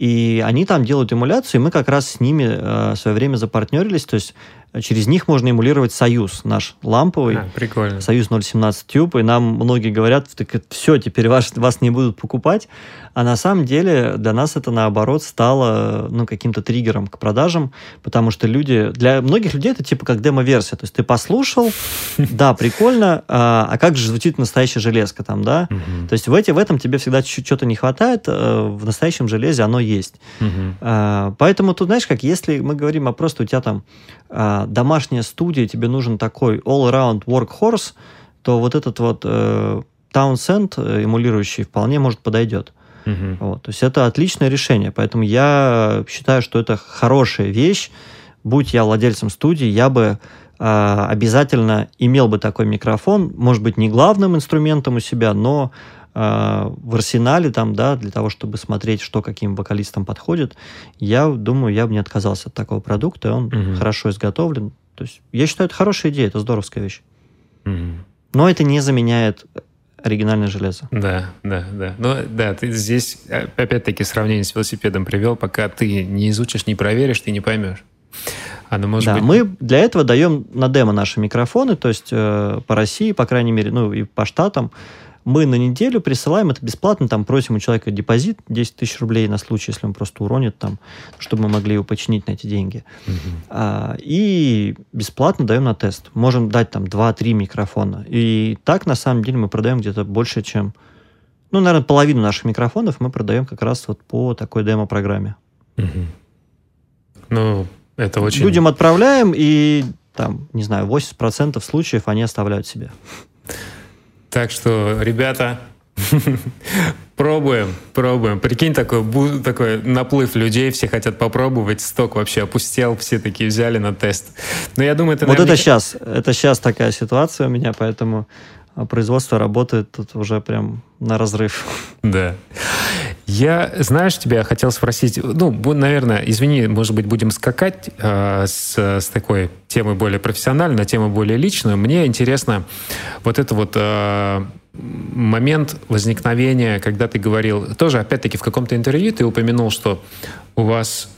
И они там делают эмуляцию, и мы как раз с ними э, в свое время запартнерились. То есть через них можно эмулировать Союз наш ламповый. А, прикольно. Союз 017 Tube. И нам многие говорят, так все, теперь вас, вас не будут покупать. А на самом деле для нас это наоборот стало ну, каким-то триггером к продажам, потому что люди, для многих людей это типа как демо-версия. То есть ты послушал, да, прикольно, а, а как же звучит настоящая железка там, да? То есть в, эти, в этом тебе всегда что-то не хватает, э, в настоящем железе оно есть. А, поэтому тут, знаешь, как если мы говорим о просто у тебя там а, домашняя студия, тебе нужен такой all-around workhorse, то вот этот вот э, Townsend э, эмулирующий вполне может подойдет. Угу. Вот, то есть это отличное решение, поэтому я считаю, что это хорошая вещь. Будь я владельцем студии, я бы э, обязательно имел бы такой микрофон, может быть, не главным инструментом у себя, но в арсенале там, да, для того, чтобы смотреть, что каким вокалистам подходит, я думаю, я бы не отказался от такого продукта, он угу. хорошо изготовлен. То есть я считаю, это хорошая идея, это здоровская вещь. Угу. Но это не заменяет оригинальное железо. Да, да, да. Ну, да, ты здесь опять-таки сравнение с велосипедом привел, пока ты не изучишь, не проверишь, ты не поймешь. Оно может да, быть... мы для этого даем на демо наши микрофоны, то есть э, по России, по крайней мере, ну и по штатам, мы на неделю присылаем это бесплатно, там просим у человека депозит 10 тысяч рублей на случай, если он просто уронит там, чтобы мы могли его починить на эти деньги. Угу. А, и бесплатно даем на тест. Можем дать там 2-3 микрофона. И так, на самом деле, мы продаем где-то больше, чем... Ну, наверное, половину наших микрофонов мы продаем как раз вот по такой демо-программе. Угу. Ну, это очень... Людям отправляем, и там, не знаю, 80% случаев они оставляют себе. Так что, ребята, пробуем, пробуем. Прикинь, такой, такой наплыв людей, все хотят попробовать, сток вообще опустел, все такие взяли на тест. Но я думаю, это... Вот наверняка... это сейчас, это сейчас такая ситуация у меня, поэтому а производство работает тут уже прям на разрыв. Да. Я, знаешь, тебя хотел спросить, ну, наверное, извини, может быть, будем скакать э, с, с такой темы более профессиональной на тему более личную. Мне интересно вот это вот э, момент возникновения, когда ты говорил, тоже, опять-таки, в каком-то интервью ты упомянул, что у вас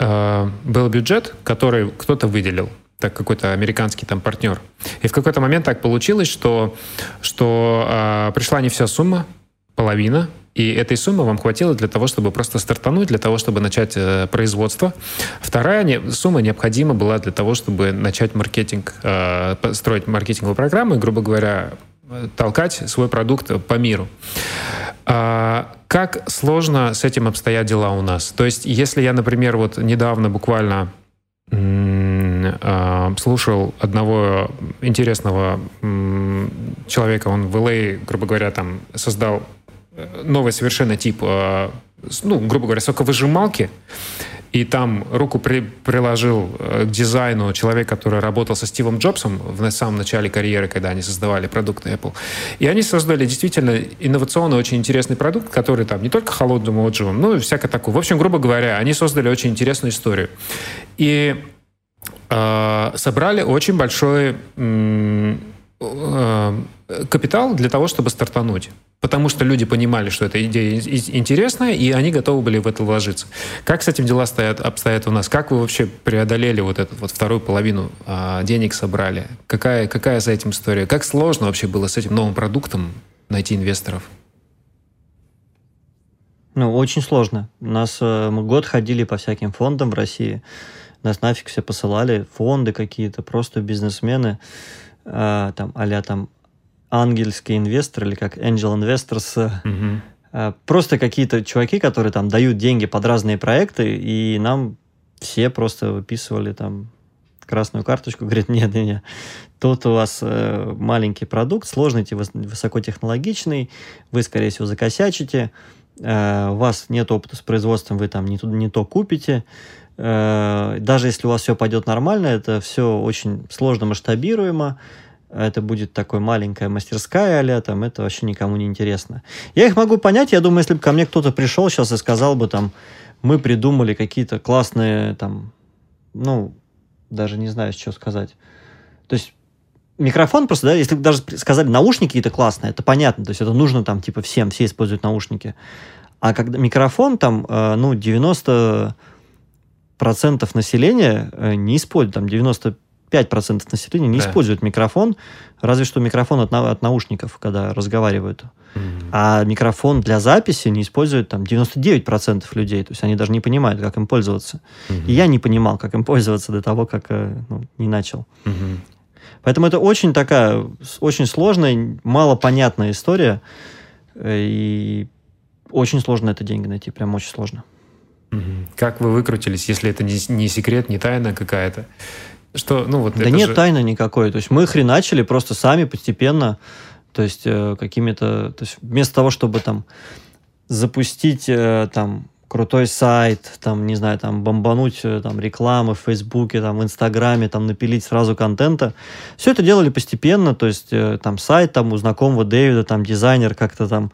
э, был бюджет, который кто-то выделил так какой-то американский там партнер. И в какой-то момент так получилось, что, что э, пришла не вся сумма, половина, и этой суммы вам хватило для того, чтобы просто стартануть, для того, чтобы начать э, производство. Вторая не, сумма необходима была для того, чтобы начать маркетинг, э, строить маркетинговую программу и, грубо говоря, толкать свой продукт по миру. А, как сложно с этим обстоят дела у нас? То есть, если я, например, вот недавно буквально а, слушал одного интересного человека, он в LA, а, грубо говоря, там создал э, новый совершенно тип, ну, грубо говоря, соковыжималки, и там руку при, приложил э, к дизайну человек, который работал со Стивом Джобсом в самом начале карьеры, когда они создавали продукты Apple. И они создали действительно инновационный, очень интересный продукт, который там не только холодным отжимом, но и всякое такое. В общем, грубо говоря, они создали очень интересную историю. И э, собрали очень большой э, капитал для того, чтобы стартануть потому что люди понимали, что эта идея интересная, и они готовы были в это вложиться. Как с этим дела стоят, обстоят у нас? Как вы вообще преодолели вот эту вот вторую половину а, денег собрали? Какая, какая за этим история? Как сложно вообще было с этим новым продуктом найти инвесторов? Ну, очень сложно. У нас э, мы год ходили по всяким фондам в России. Нас нафиг все посылали, фонды какие-то, просто бизнесмены, э, там, а там ангельский инвестор или как angel investors. Угу. Просто какие-то чуваки, которые там дают деньги под разные проекты, и нам все просто выписывали там красную карточку, говорит, нет, нет, нет, тут у вас э, маленький продукт, сложный, высокотехнологичный, вы, скорее всего, закосячите, э, у вас нет опыта с производством, вы там не, то, не то купите, э, даже если у вас все пойдет нормально, это все очень сложно масштабируемо, это будет такой маленькая мастерская а там, это вообще никому не интересно. Я их могу понять, я думаю, если бы ко мне кто-то пришел сейчас и сказал бы, там, мы придумали какие-то классные, там, ну, даже не знаю, что сказать. То есть микрофон просто, да, если бы даже сказали, наушники это классно, это понятно, то есть это нужно там, типа, всем, все используют наушники. А когда микрофон там, э, ну, 90 процентов населения э, не используют, там 90 5% населения не да. используют микрофон, разве что микрофон от, от наушников, когда разговаривают. Mm-hmm. А микрофон для записи не используют там 99% людей. То есть они даже не понимают, как им пользоваться. Mm-hmm. И я не понимал, как им пользоваться до того, как э, ну, не начал. Mm-hmm. Поэтому это очень такая, очень сложная, малопонятная история. Э, и очень сложно это деньги найти, прям очень сложно. Как вы выкрутились, если это не, не секрет, не тайна какая-то? Что, ну вот да нет же... тайны никакой. То есть мы хреначили просто сами постепенно, то есть э, какими-то... То есть вместо того, чтобы там запустить э, там крутой сайт, там, не знаю, там, бомбануть э, там, рекламы в Фейсбуке, там, в Инстаграме, там, напилить сразу контента. Все это делали постепенно, то есть э, там сайт там у знакомого Дэвида, там, дизайнер как-то там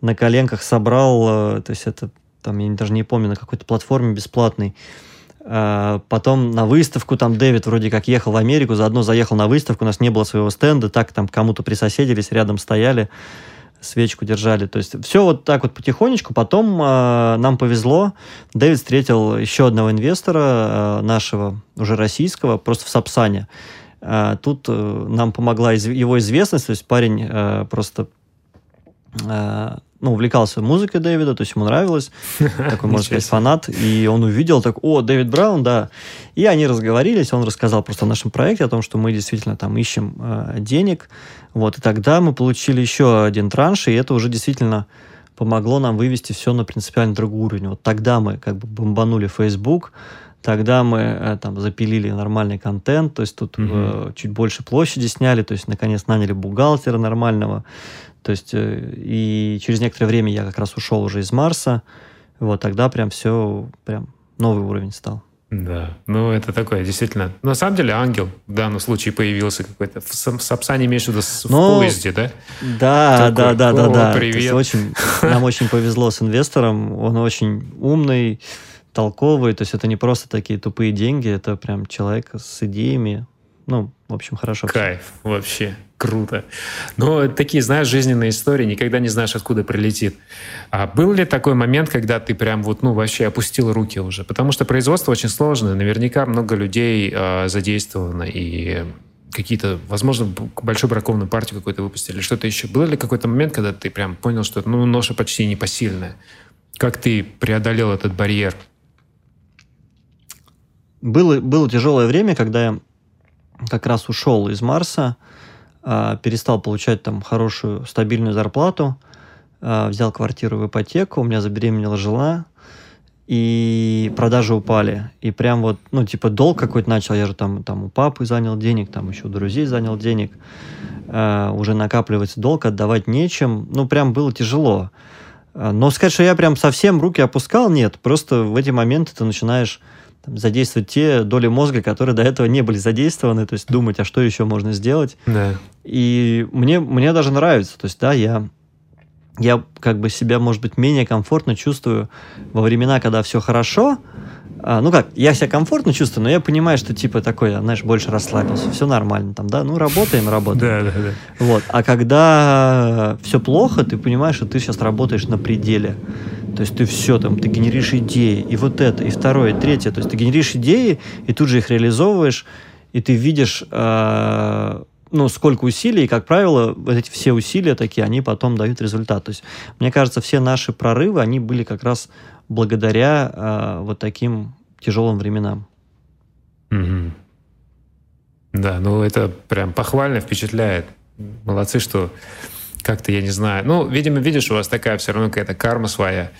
на коленках собрал, э, то есть это там, я даже не помню, на какой-то платформе бесплатной, а, потом на выставку, там Дэвид вроде как ехал в Америку, заодно заехал на выставку, у нас не было своего стенда, так там кому-то присоседились, рядом стояли, свечку держали. То есть все вот так вот потихонечку. Потом э, нам повезло, Дэвид встретил еще одного инвестора э, нашего, уже российского, просто в Сапсане. Э, тут э, нам помогла из- его известность, то есть парень э, просто э, ну, увлекался музыкой Дэвида, то есть ему нравилось, такой, можно сказать, фанат, и он увидел, так, о, Дэвид Браун, да, и они разговорились, он рассказал просто о нашем проекте, о том, что мы действительно там ищем э, денег, вот, и тогда мы получили еще один транш, и это уже действительно помогло нам вывести все на принципиально другой уровень. Вот тогда мы как бы бомбанули Facebook, тогда мы э, там запилили нормальный контент, то есть тут mm-hmm. э, чуть больше площади сняли, то есть наконец наняли бухгалтера нормального, то есть, э, и через некоторое время я как раз ушел уже из Марса. Вот тогда прям все, прям новый уровень стал. Да, ну это такое, действительно. На самом деле ангел в данном случае появился какой-то. В Сапсане имеешь в виду в Но... поезде, да? Да, такой, да, да, да, да. Привет. Очень, нам очень повезло с инвестором. Он очень умный, толковый. То есть это не просто такие тупые деньги, это прям человек с идеями. Ну, в общем, хорошо. Кайф, вообще круто. Но такие, знаешь, жизненные истории, никогда не знаешь, откуда прилетит. А был ли такой момент, когда ты прям вот, ну, вообще опустил руки уже? Потому что производство очень сложное, наверняка много людей э, задействовано, и какие-то, возможно, большую бракованную партию какую-то выпустили, что-то еще. Был ли какой-то момент, когда ты прям понял, что ну, ноша почти непосильная? Как ты преодолел этот барьер? Было, было тяжелое время, когда я как раз ушел из Марса, а, перестал получать там хорошую стабильную зарплату, а, взял квартиру в ипотеку, у меня забеременела жена, и продажи упали. И прям вот, ну, типа, долг какой-то начал, я же там, там у папы занял денег, там еще у друзей занял денег, э, уже накапливается долг, отдавать нечем, ну, прям было тяжело. Но сказать, что я прям совсем руки опускал, нет, просто в эти моменты ты начинаешь там, задействовать те доли мозга, которые до этого не были задействованы, то есть думать, а что еще можно сделать. Да. И мне, мне даже нравится, то есть, да, я, я как бы себя, может быть, менее комфортно чувствую во времена, когда все хорошо, а, ну как, я себя комфортно чувствую, но я понимаю, что типа такой, знаешь, больше расслабился, все нормально там, да, ну работаем, работаем. Да, да, да. Вот, а когда все плохо, ты понимаешь, что ты сейчас работаешь на пределе. То есть ты все там, ты генеришь идеи, и вот это, и второе, и третье. То есть ты генеришь идеи, и тут же их реализовываешь, и ты видишь, э, ну, сколько усилий, и, как правило, вот эти все усилия такие, они потом дают результат. То есть, мне кажется, все наши прорывы, они были как раз благодаря э, вот таким тяжелым временам. Угу. Да, ну это прям похвально впечатляет. Молодцы, что как-то, я не знаю. Ну, видимо, видишь, у вас такая все равно какая-то карма своя.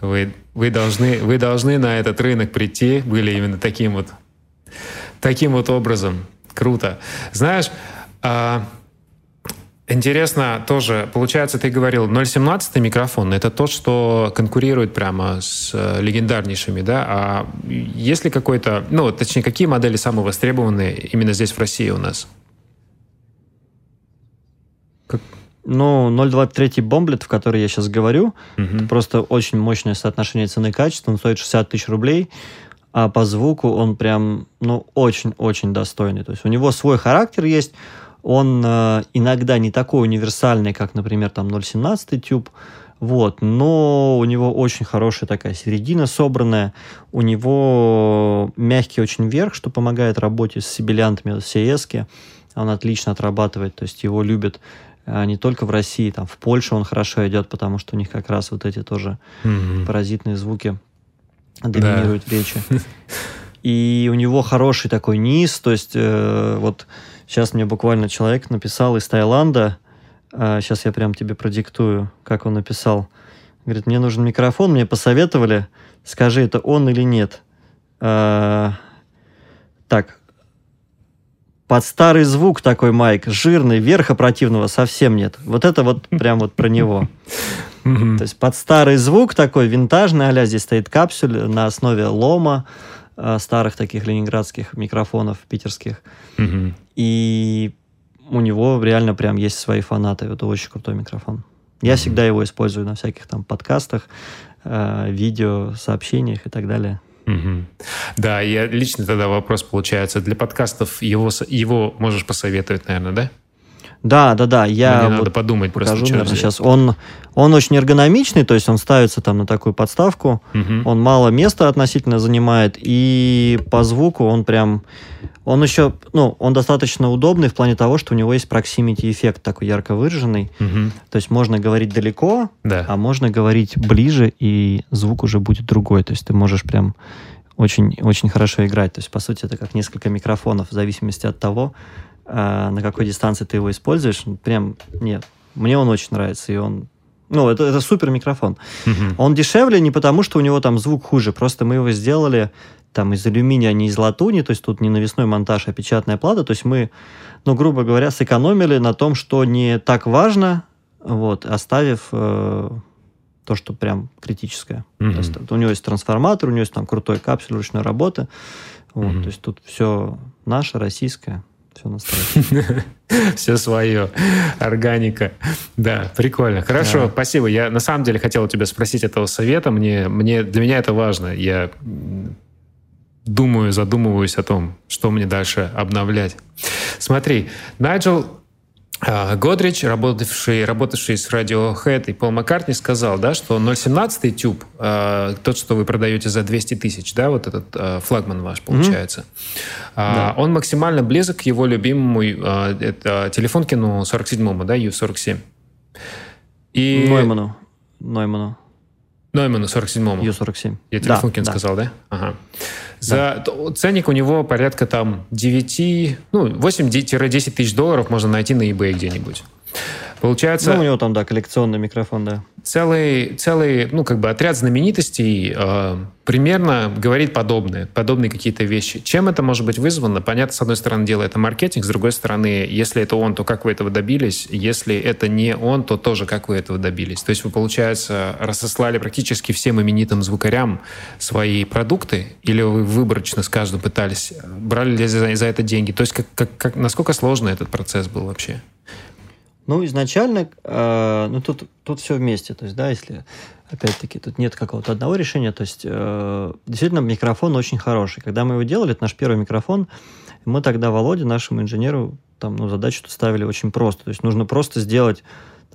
Вы, вы, должны, вы должны на этот рынок прийти, были именно таким вот, таким вот образом. Круто. Знаешь, а, интересно тоже, получается, ты говорил, 0.17 микрофон, это тот, что конкурирует прямо с э, легендарнейшими, да? А есть ли какой-то, ну, точнее, какие модели самые востребованные именно здесь, в России у нас? Ну, 0.23 бомблет, в который я сейчас говорю, угу. это просто очень мощное соотношение цены и качества. Он стоит 60 тысяч рублей, а по звуку он прям, ну, очень-очень достойный. То есть у него свой характер есть, он э, иногда не такой универсальный, как, например, там 0.17 тюб, вот, но у него очень хорошая такая середина собранная, у него мягкий очень верх, что помогает работе с сибилянтами, с CS, он отлично отрабатывает, то есть его любят не только в России, там в Польше он хорошо идет, потому что у них как раз вот эти тоже mm-hmm. паразитные звуки доминируют да. в речи. И у него хороший такой низ, то есть э, вот сейчас мне буквально человек написал из Таиланда, э, сейчас я прям тебе продиктую, как он написал. Говорит, мне нужен микрофон, мне посоветовали, скажи, это он или нет. Э, так, под старый звук такой майк, жирный, верха противного совсем нет. Вот это вот прям вот про него. То есть под старый звук такой винтажный, а здесь стоит капсюль на основе лома, э, старых таких ленинградских микрофонов питерских. И у него реально прям есть свои фанаты. Это очень крутой микрофон. Я всегда его использую на всяких там подкастах, э, видео, сообщениях и так далее. Угу. Да, я лично тогда вопрос получается. Для подкастов его, его можешь посоветовать, наверное, да? Да, да, да. Я Мне вот надо подумать покажу, просто. Наверное, сейчас он, он очень эргономичный, то есть он ставится там на такую подставку, угу. он мало места относительно занимает, и по звуку он прям, он еще, ну, он достаточно удобный в плане того, что у него есть proximity эффект такой ярко выраженный, угу. то есть можно говорить далеко, да. а можно говорить ближе, и звук уже будет другой, то есть ты можешь прям очень, очень хорошо играть. То есть, по сути, это как несколько микрофонов в зависимости от того, а, на какой дистанции ты его используешь. Прям, нет, мне он очень нравится, и он ну, это, это супер микрофон. Uh-huh. Он дешевле не потому, что у него там звук хуже, просто мы его сделали там из алюминия, а не из латуни, то есть тут не навесной монтаж, а печатная плата, то есть мы, ну, грубо говоря, сэкономили на том, что не так важно, вот, оставив э, то, что прям критическое. Uh-huh. То есть, у него есть трансформатор, у него есть там крутой капсуль ручной работы, вот, uh-huh. то есть тут все наше, российское. Все настоящее. Все свое. Органика. Да, прикольно. Хорошо, да. спасибо. Я на самом деле хотел у тебя спросить этого совета. Мне, мне, для меня это важно. Я думаю, задумываюсь о том, что мне дальше обновлять. Смотри, Найджел а, Годрич, работавший, работавший с Radiohead и Пол Маккартни, сказал, да, что 0.17 тюб, э, тот, что вы продаете за 200 тысяч, да, вот этот э, флагман ваш получается, mm-hmm. э, да. он максимально близок к его любимому э, это, телефонкину 47-му, да, U47. И... Нойману. Нойману. Ну, именно 47-му. Ю-47. Я Телефункин да, сказал, да? Ага. За да. ценник у него порядка там 9, ну, 8-10 тысяч долларов можно найти на eBay где-нибудь. Получается... Ну, у него там, да, коллекционный микрофон, да. Целый, целый ну, как бы отряд знаменитостей э, примерно говорит подобное, подобные какие-то вещи. Чем это может быть вызвано? Понятно, с одной стороны, дело это маркетинг, с другой стороны, если это он, то как вы этого добились? Если это не он, то тоже как вы этого добились? То есть вы, получается, рассослали практически всем именитым звукарям свои продукты, или вы выборочно с каждым пытались, брали ли за, за это деньги? То есть как, как, как, насколько сложный этот процесс был вообще? Ну, изначально, э, ну, тут, тут все вместе. То есть, да, если, опять-таки, тут нет какого-то одного решения. То есть, э, действительно, микрофон очень хороший. Когда мы его делали, это наш первый микрофон, мы тогда Володе, нашему инженеру, там, ну, задачу ставили очень просто. То есть, нужно просто сделать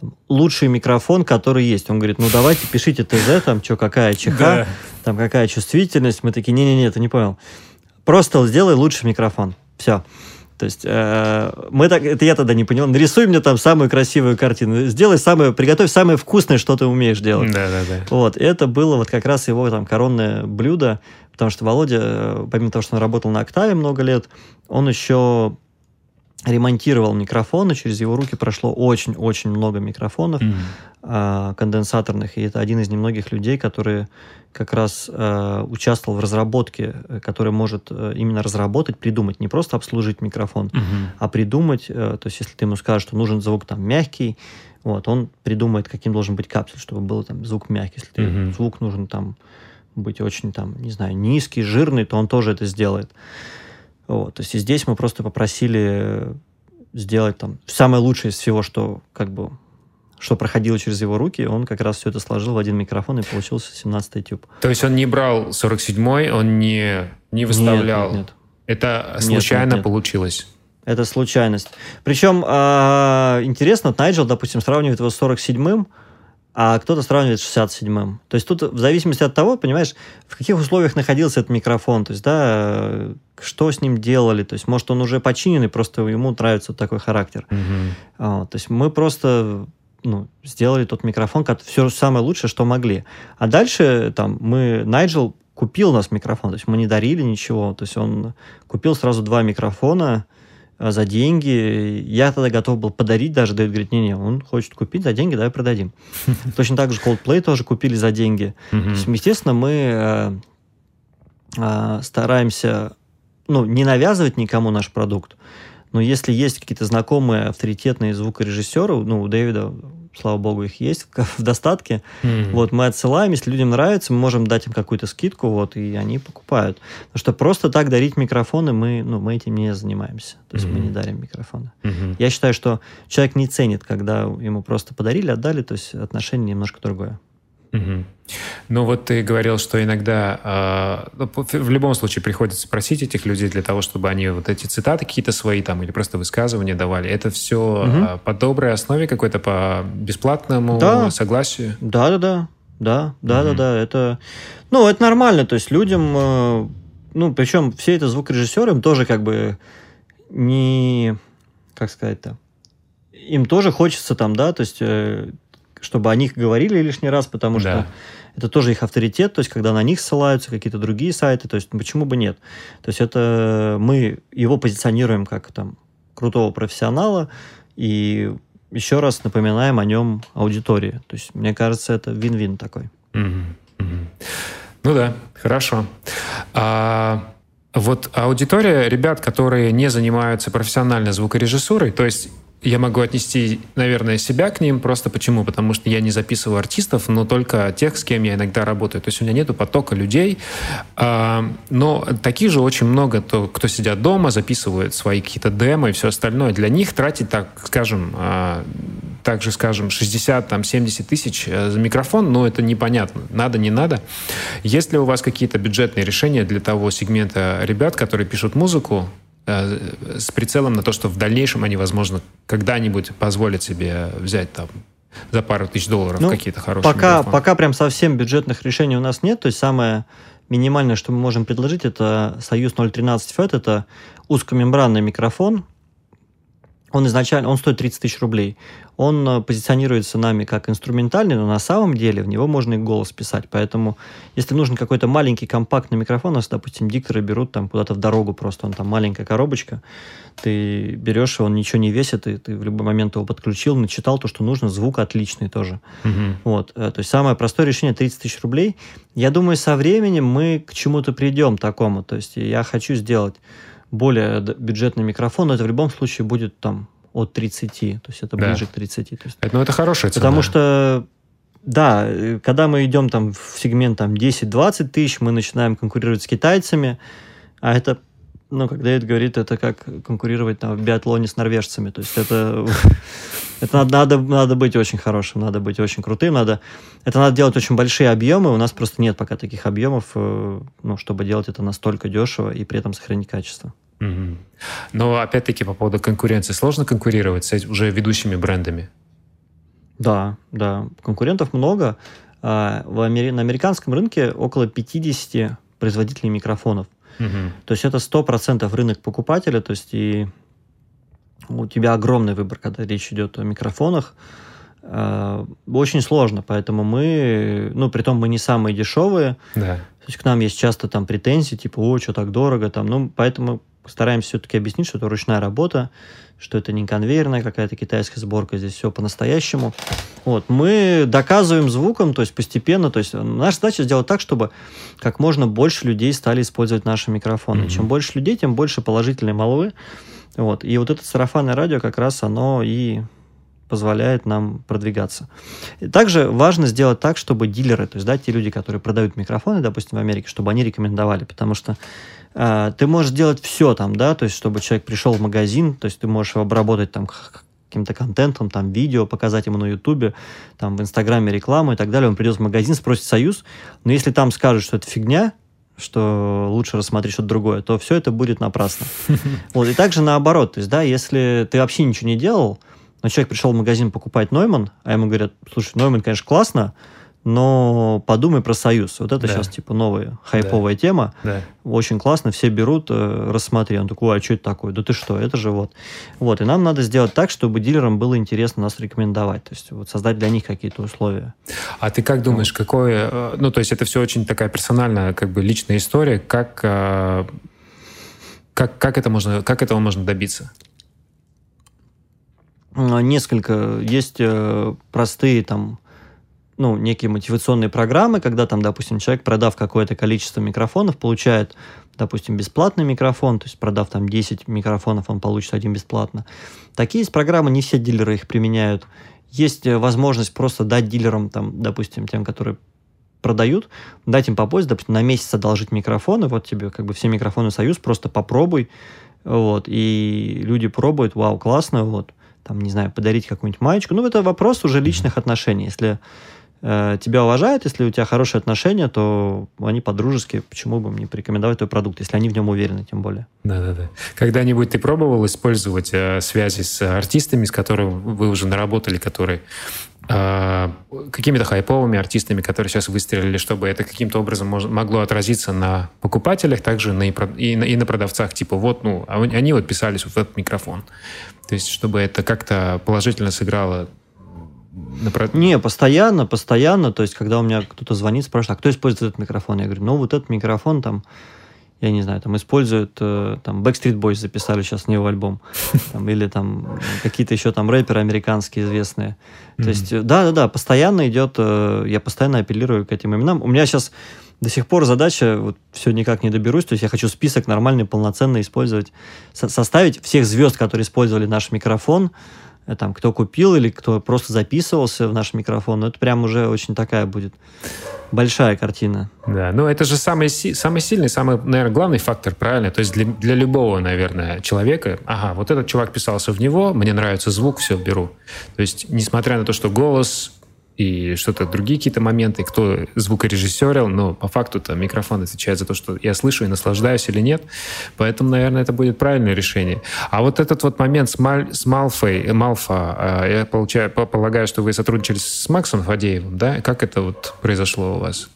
там, лучший микрофон, который есть. Он говорит, ну, давайте пишите ТЗ, там, что, какая ЧХ, да. там, какая чувствительность. Мы такие, не-не-не, ты не понял. Просто сделай лучший микрофон. Все. То есть э, мы так, это я тогда не понял. Нарисуй мне там самую красивую картину, сделай самое, приготовь самое вкусное, что ты умеешь делать. Да, да, да. Вот, это было вот как раз его там коронное блюдо, потому что Володя, э, помимо того, что он работал на Октаве много лет, он еще ремонтировал микрофоны, через его руки прошло очень-очень много микрофонов mm-hmm. э, конденсаторных, и это один из немногих людей, которые как раз э, участвовал в разработке, э, который может э, именно разработать, придумать, не просто обслужить микрофон, mm-hmm. а придумать, э, то есть если ты ему скажешь, что нужен звук там мягкий, вот, он придумает, каким должен быть капсуль, чтобы был там звук мягкий, если mm-hmm. звук нужен там быть очень там, не знаю, низкий, жирный, то он тоже это сделает. Вот, то есть и здесь мы просто попросили сделать там самое лучшее из всего, что как бы что проходило через его руки, он как раз все это сложил в один микрофон и получился 17-й тюб. То есть он не брал 47-й, он не, не выставлял? Нет, нет, нет. Это случайно нет, нет, получилось? Это случайность. Причем э, интересно, Найджел, допустим, сравнивает его с 47-м, а кто-то сравнивает с 67-м. То есть тут в зависимости от того, понимаешь, в каких условиях находился этот микрофон, то есть, да, что с ним делали, то есть, может, он уже починенный, просто ему нравится вот такой характер. Mm-hmm. Вот, то есть мы просто ну, сделали тот микрофон, как все самое лучшее, что могли. А дальше там мы, Найджел купил у нас микрофон, то есть мы не дарили ничего, то есть он купил сразу два микрофона, а, за деньги. Я тогда готов был подарить даже, Дэвид говорит, не-не, он хочет купить за деньги, давай продадим. Точно так же Coldplay тоже купили за деньги. Естественно, мы э, э, стараемся ну, не навязывать никому наш продукт, но если есть какие-то знакомые авторитетные звукорежиссеры, ну, у Дэвида слава богу, их есть в достатке. Mm-hmm. Вот мы отсылаем, если людям нравится, мы можем дать им какую-то скидку, вот, и они покупают. Потому что просто так дарить микрофоны мы, ну, мы этим не занимаемся. То есть mm-hmm. мы не дарим микрофоны. Mm-hmm. Я считаю, что человек не ценит, когда ему просто подарили, отдали, то есть отношение немножко другое. Угу. Ну вот ты говорил, что иногда э, в любом случае приходится просить этих людей для того, чтобы они вот эти цитаты какие-то свои там или просто высказывания давали. Это все угу. э, по доброй основе какой-то, по бесплатному да. согласию? Да, да, да. Да, да, угу. да, да. Это, ну, это нормально. То есть людям, э, ну, причем все это звукорежиссеры, им тоже как бы не, как сказать-то, им тоже хочется там, да, то есть э, чтобы о них говорили лишний раз, потому что да. это тоже их авторитет, то есть когда на них ссылаются какие-то другие сайты, то есть ну, почему бы нет? То есть это мы его позиционируем как там крутого профессионала и еще раз напоминаем о нем аудитории. То есть мне кажется, это вин-вин такой. Mm-hmm. Mm-hmm. Ну да, хорошо. А, вот аудитория ребят, которые не занимаются профессиональной звукорежиссурой, то есть я могу отнести, наверное, себя к ним. Просто почему? Потому что я не записываю артистов, но только тех, с кем я иногда работаю. То есть у меня нету потока людей. А, но таких же очень много, то, кто сидят дома, записывают свои какие-то демо и все остальное. Для них тратить, так скажем, а, также, скажем, 60-70 тысяч э, за микрофон, но это непонятно. Надо, не надо. Есть ли у вас какие-то бюджетные решения для того сегмента ребят, которые пишут музыку, с прицелом на то, что в дальнейшем они, возможно, когда-нибудь позволят себе взять там за пару тысяч долларов ну, какие-то хорошие пока, микрофоны. пока прям совсем бюджетных решений у нас нет. То есть самое минимальное, что мы можем предложить, это Союз 013 FET. Это узкомембранный микрофон. он изначально, он стоит 30 тысяч рублей. Он э, позиционируется нами как инструментальный, но на самом деле в него можно и голос писать. Поэтому, если нужен какой-то маленький компактный микрофон, у нас, допустим, дикторы берут там куда-то в дорогу просто, он там маленькая коробочка, ты берешь, он ничего не весит, и ты в любой момент его подключил, начитал то, что нужно, звук отличный тоже. Угу. Вот, э, то есть самое простое решение 30 тысяч рублей. Я думаю, со временем мы к чему-то придем такому. То есть я хочу сделать более бюджетный микрофон, но это в любом случае будет там от 30, то есть это да. ближе к 30. То есть, ну, это хорошая цена. Потому что, да, когда мы идем там в сегмент там 10-20 тысяч, мы начинаем конкурировать с китайцами, а это, ну, как Дэвид говорит, это как конкурировать там, в биатлоне с норвежцами. То есть это, это надо, надо быть очень хорошим, надо быть очень крутым, надо, это надо делать очень большие объемы, у нас просто нет пока таких объемов, э, ну, чтобы делать это настолько дешево и при этом сохранить качество. Угу. Но опять-таки по поводу конкуренции. Сложно конкурировать с уже ведущими брендами? Да, да. Конкурентов много. А, в Амери... На американском рынке около 50 производителей микрофонов. Угу. То есть это 100% рынок покупателя, то есть и у тебя огромный выбор, когда речь идет о микрофонах. А, очень сложно, поэтому мы, ну, при том мы не самые дешевые. Да. То есть к нам есть часто там претензии, типа, о, что так дорого, там, ну, поэтому стараемся все-таки объяснить, что это ручная работа, что это не конвейерная какая-то китайская сборка, здесь все по-настоящему. Вот, мы доказываем звуком, то есть постепенно, то есть наша задача сделать так, чтобы как можно больше людей стали использовать наши микрофоны. Mm-hmm. Чем больше людей, тем больше положительной молвы. Вот, и вот это сарафанное радио как раз оно и позволяет нам продвигаться. И также важно сделать так, чтобы дилеры, то есть да, те люди, которые продают микрофоны, допустим, в Америке, чтобы они рекомендовали, потому что ты можешь делать все там, да, то есть чтобы человек пришел в магазин, то есть ты можешь его обработать там каким-то контентом, там видео показать ему на Ютубе, там в Инстаграме рекламу и так далее. Он придет в магазин, спросит союз, но если там скажут, что это фигня, что лучше рассмотреть что-то другое, то все это будет напрасно. Вот, и также наоборот, то есть, да, если ты вообще ничего не делал, но человек пришел в магазин покупать Нойман, а ему говорят, слушай, Нойман, конечно, классно, но подумай про союз. Вот это да. сейчас типа новая хайповая да. тема. Да. Очень классно, все берут, э, рассмотри. Он такой, а что это такое? Да ты что, это же вот. Вот, и нам надо сделать так, чтобы дилерам было интересно нас рекомендовать. То есть вот создать для них какие-то условия. А ты как думаешь, вот. какое... Э, ну, то есть это все очень такая персональная, как бы личная история. Как, э, как, как, это можно, как этого можно добиться? Несколько. Есть простые там ну, некие мотивационные программы, когда там, допустим, человек, продав какое-то количество микрофонов, получает, допустим, бесплатный микрофон, то есть продав там 10 микрофонов, он получит один бесплатно. Такие есть программы, не все дилеры их применяют. Есть э, возможность просто дать дилерам, там, допустим, тем, которые продают, дать им попозже, допустим, на месяц одолжить микрофоны, вот тебе как бы все микрофоны Союз, просто попробуй, вот, и люди пробуют, вау, классно, вот, там, не знаю, подарить какую-нибудь маечку, ну, это вопрос уже личных отношений, если тебя уважают, если у тебя хорошие отношения, то они по-дружески, почему бы мне порекомендовать твой продукт, если они в нем уверены, тем более. Да-да-да. Когда-нибудь ты пробовал использовать э, связи с артистами, с которыми вы уже наработали, которые э, какими-то хайповыми артистами, которые сейчас выстрелили, чтобы это каким-то образом могло отразиться на покупателях, также на, и, и, на, и на продавцах, типа вот, ну, а они вот писались в этот микрофон. То есть, чтобы это как-то положительно сыграло не, постоянно, постоянно. То есть, когда у меня кто-то звонит, спрашивает, а кто использует этот микрофон? Я говорю, ну, вот этот микрофон там, я не знаю, там используют, э, там, Backstreet Boys записали сейчас него альбом, там, или там какие-то еще там рэперы американские известные. То есть, да-да-да, постоянно идет, э, я постоянно апеллирую к этим именам. У меня сейчас до сих пор задача, вот все никак не доберусь, то есть я хочу список нормальный, полноценный использовать, составить всех звезд, которые использовали наш микрофон, там, кто купил или кто просто записывался в наш микрофон, ну, это прям уже очень такая будет большая картина. Да, ну это же самый, самый сильный, самый, наверное, главный фактор, правильно? То есть для, для любого, наверное, человека, ага, вот этот чувак писался в него, мне нравится звук, все, беру. То есть, несмотря на то, что голос и что-то другие какие-то моменты, кто звукорежиссерил, но по факту-то микрофон отвечает за то, что я слышу и наслаждаюсь или нет. Поэтому, наверное, это будет правильное решение. А вот этот вот момент с, Маль, с Малфой, Малфа, а, я получаю, полагаю, что вы сотрудничали с Максом Фадеевым, да? Как это вот произошло у вас?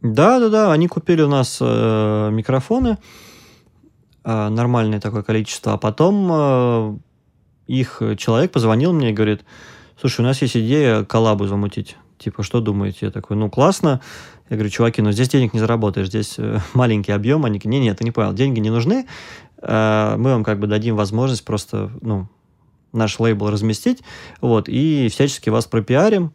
Да, да, да. Они купили у нас э, микрофоны, э, нормальное такое количество, а потом э, их человек позвонил мне и говорит, слушай, у нас есть идея коллабу замутить. Типа, что думаете? Я такой, ну, классно. Я говорю, чуваки, ну здесь денег не заработаешь, здесь э, маленький объем. Они говорят, не-не, ты не понял, деньги не нужны. Э, мы вам как бы дадим возможность просто, ну, наш лейбл разместить, вот, и всячески вас пропиарим,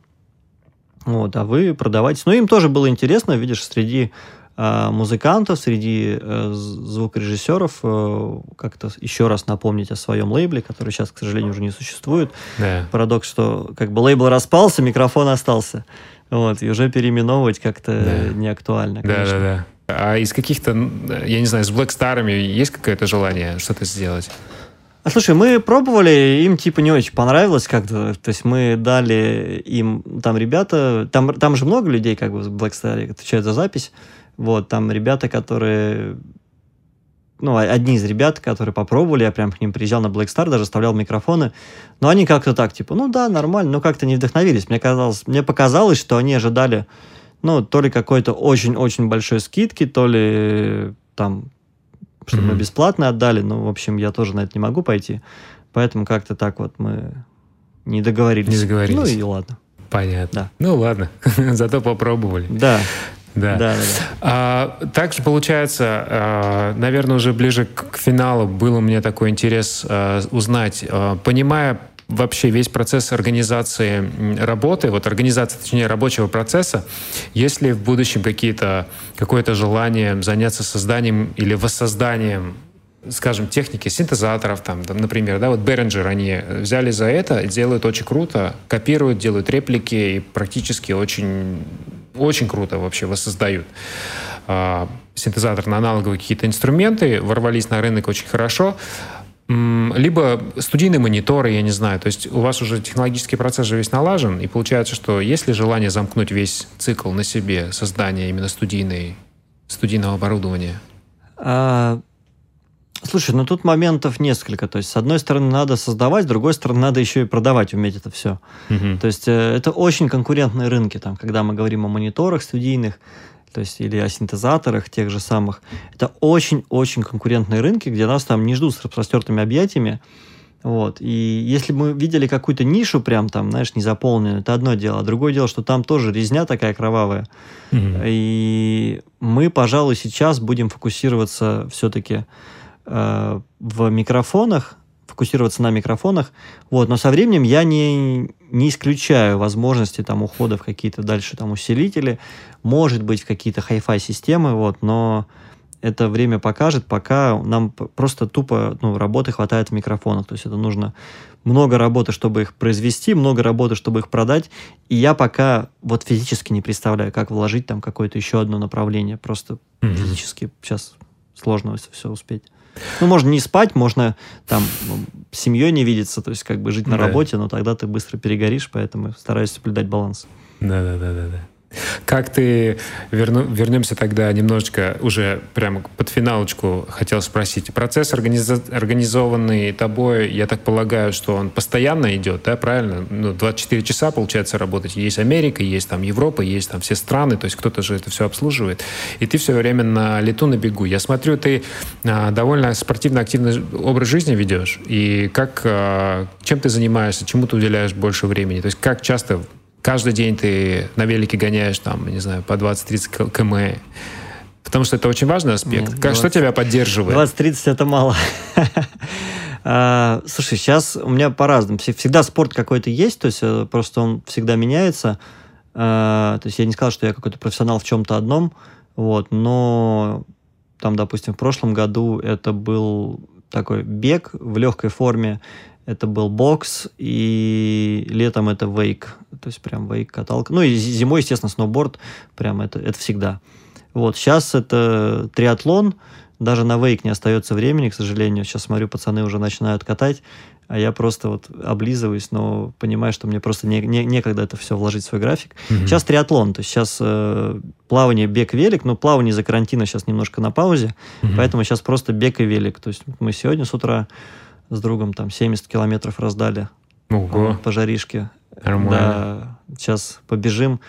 вот, а вы продавайте. Ну, им тоже было интересно, видишь, среди музыкантов, среди э, звукорежиссеров э, как-то еще раз напомнить о своем лейбле, который сейчас, к сожалению, уже не существует. Да. Парадокс, что как бы лейбл распался, микрофон остался. Вот, и уже переименовывать как-то да. не актуально. Да, да, да. А из каких-то, я не знаю, с Black Star'ами есть какое-то желание что-то сделать? А слушай, мы пробовали, им типа не очень понравилось как-то. То есть мы дали им, там ребята, там, там же много людей как бы в Black Star отвечают за запись. Вот, там ребята, которые ну, одни из ребят, которые попробовали, я прям к ним приезжал на Black Star, даже оставлял микрофоны, но они как-то так, типа, ну да, нормально, но как-то не вдохновились. Мне, казалось, мне показалось, что они ожидали, ну, то ли какой-то очень-очень большой скидки, то ли там, чтобы mm-hmm. мы бесплатно отдали, ну, в общем, я тоже на это не могу пойти, поэтому как-то так вот мы не договорились. Не договорились. Ну и ладно. Понятно. Да. Ну ладно, зато попробовали. Да. Да. да, да, да. А, также получается, а, наверное, уже ближе к финалу был у меня такой интерес а, узнать, а, понимая вообще весь процесс организации работы, вот организация, точнее, рабочего процесса, есть ли в будущем какие-то, какое-то желание заняться созданием или воссозданием скажем, техники синтезаторов, там, там, например, да, вот Behringer, они взяли за это, делают очень круто, копируют, делают реплики и практически очень очень круто вообще воссоздают. А, синтезатор на аналоговые какие-то инструменты, ворвались на рынок очень хорошо. Либо студийные мониторы, я не знаю. То есть у вас уже технологический процесс же весь налажен, и получается, что есть ли желание замкнуть весь цикл на себе создания именно студийной, студийного оборудования? А, Слушай, ну тут моментов несколько. То есть, с одной стороны, надо создавать, с другой стороны, надо еще и продавать, уметь это все. Угу. То есть, э, это очень конкурентные рынки, там, когда мы говорим о мониторах студийных, то есть, или о синтезаторах тех же самых. Это очень-очень конкурентные рынки, где нас там не ждут с распростертыми объятиями. Вот. И если мы видели какую-то нишу прям там, знаешь, не заполненную, это одно дело. А другое дело, что там тоже резня такая кровавая. mm И мы, пожалуй, сейчас будем фокусироваться все-таки э, в микрофонах, фокусироваться на микрофонах. Вот, но со временем я не, не исключаю возможности там ухода в какие-то дальше там усилители, может быть, в какие-то хай-фай системы, вот, но это время покажет, пока нам просто тупо ну, работы хватает в микрофонах. То есть это нужно много работы, чтобы их произвести, много работы, чтобы их продать. И я пока вот физически не представляю, как вложить там какое-то еще одно направление. Просто mm-hmm. физически сейчас сложно все успеть. Ну, можно не спать, можно там с семьей не видеться, то есть как бы жить на да. работе, но тогда ты быстро перегоришь, поэтому стараюсь соблюдать баланс. Да, да, да, да, да. Как ты, верну, вернемся тогда немножечко уже прямо под финалочку, хотел спросить. Процесс организа, организованный тобой, я так полагаю, что он постоянно идет, да, правильно? Ну, 24 часа, получается, работать. Есть Америка, есть там Европа, есть там все страны, то есть кто-то же это все обслуживает. И ты все время на лету, на бегу. Я смотрю, ты а, довольно спортивно-активный образ жизни ведешь. И как, а, чем ты занимаешься, чему ты уделяешь больше времени? То есть как часто каждый день ты на велике гоняешь там, не знаю, по 20-30 км. Потому что это очень важный аспект. Нет, 20, что тебя поддерживает? 20-30 это мало. А, слушай, сейчас у меня по-разному. Всегда спорт какой-то есть, то есть э, просто он всегда меняется. А, то есть я не сказал, что я какой-то профессионал в чем-то одном, вот, но там, допустим, в прошлом году это был такой бег в легкой форме, это был бокс, и летом это вейк, то есть прям вейк, каталка. Ну и зимой, естественно, сноуборд, прям это, это всегда. Вот, сейчас это триатлон, даже на вейк не остается времени, к сожалению. Сейчас смотрю, пацаны уже начинают катать, а я просто вот облизываюсь, но понимаю, что мне просто не, не, некогда это все вложить в свой график. Mm-hmm. Сейчас триатлон, то есть сейчас э, плавание, бег, велик, но плавание из-за карантина сейчас немножко на паузе, mm-hmm. поэтому сейчас просто бег и велик. То есть мы сегодня с утра с другом там 70 километров раздали Ого. по жаришке. Нормально. Да, сейчас побежим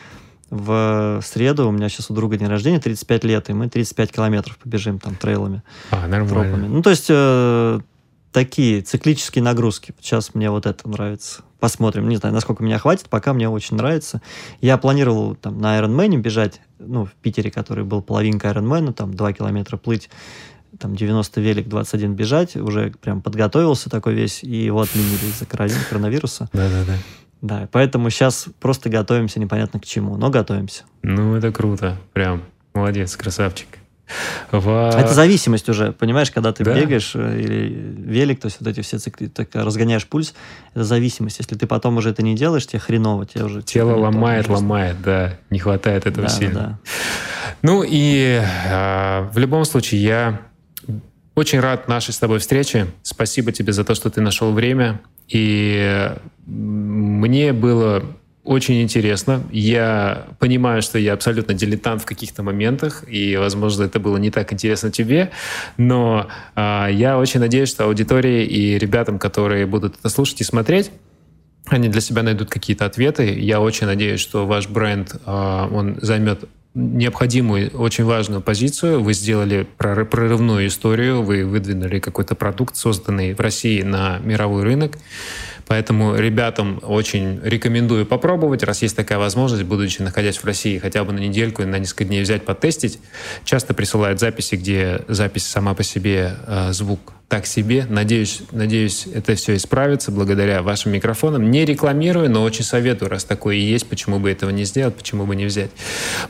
в среду. У меня сейчас у друга день рождения, 35 лет, и мы 35 километров побежим там трейлами. А, нормально. Тропами. Ну, то есть э, такие циклические нагрузки. Сейчас мне вот это нравится. Посмотрим. Не знаю, насколько меня хватит, пока мне очень нравится. Я планировал там на Ironman бежать, ну, в Питере, который был половинка Ironman, там 2 километра плыть, там 90 велик, 21 бежать, уже прям подготовился такой весь, и его отменили из-за коронавируса. Да-да-да. Да, поэтому сейчас просто готовимся непонятно к чему, но готовимся. Ну, это круто, прям. Молодец, красавчик. В... Это зависимость уже, понимаешь, когда ты да. бегаешь э, или велик, то есть вот эти все циклы, так разгоняешь пульс, это зависимость. Если ты потом уже это не делаешь, тебе хреново, тебе уже... Тело ломает, то, ломает, да, не хватает этого да, сильно. Да. Ну и э, в любом случае я очень рад нашей с тобой встрече. Спасибо тебе за то, что ты нашел время. И мне было очень интересно. Я понимаю, что я абсолютно дилетант в каких-то моментах, и, возможно, это было не так интересно тебе, но э, я очень надеюсь, что аудитории и ребятам, которые будут это слушать и смотреть, они для себя найдут какие-то ответы. Я очень надеюсь, что ваш бренд, э, он займет необходимую, очень важную позицию. Вы сделали прорывную историю, вы выдвинули какой-то продукт, созданный в России на мировой рынок. Поэтому ребятам очень рекомендую попробовать, раз есть такая возможность, будучи находясь в России, хотя бы на недельку, на несколько дней взять, потестить. Часто присылают записи, где запись сама по себе, э, звук так себе. Надеюсь, надеюсь, это все исправится благодаря вашим микрофонам. Не рекламирую, но очень советую, раз такое и есть, почему бы этого не сделать, почему бы не взять.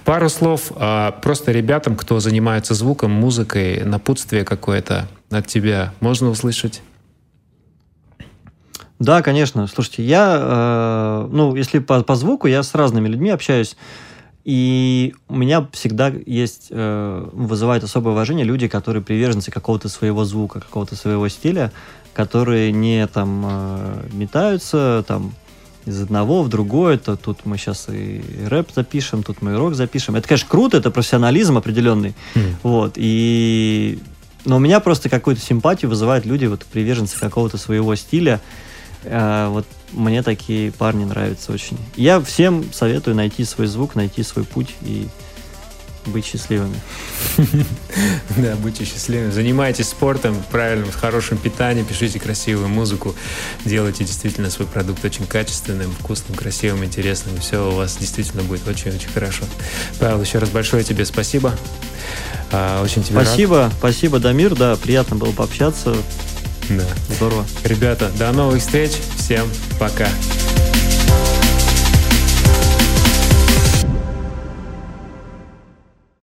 Пару слов э, просто ребятам, кто занимается звуком, музыкой, напутствие какое-то от тебя можно услышать? Да, конечно. Слушайте, я, э, ну, если по, по звуку, я с разными людьми общаюсь, и у меня всегда есть, э, вызывает особое уважение люди, которые приверженцы какого-то своего звука, какого-то своего стиля, которые не там э, метаются, там, из одного в другое, то тут мы сейчас и рэп запишем, тут мы и рок запишем. Это, конечно, круто, это профессионализм определенный. Mm. Вот, и... Но у меня просто какую-то симпатию вызывают люди, вот приверженцы какого-то своего стиля, а, вот мне такие парни нравятся очень. Я всем советую найти свой звук, найти свой путь и быть счастливыми. Да, будьте счастливыми. Занимайтесь спортом, правильным, с хорошим питанием, пишите красивую музыку, делайте действительно свой продукт очень качественным, вкусным, красивым, интересным, все у вас действительно будет очень-очень хорошо. Павел, еще раз большое тебе спасибо. А, очень тебе Спасибо, рад. спасибо, Дамир, да, приятно было пообщаться. Да. Здорово. Ребята, до новых встреч. Всем пока.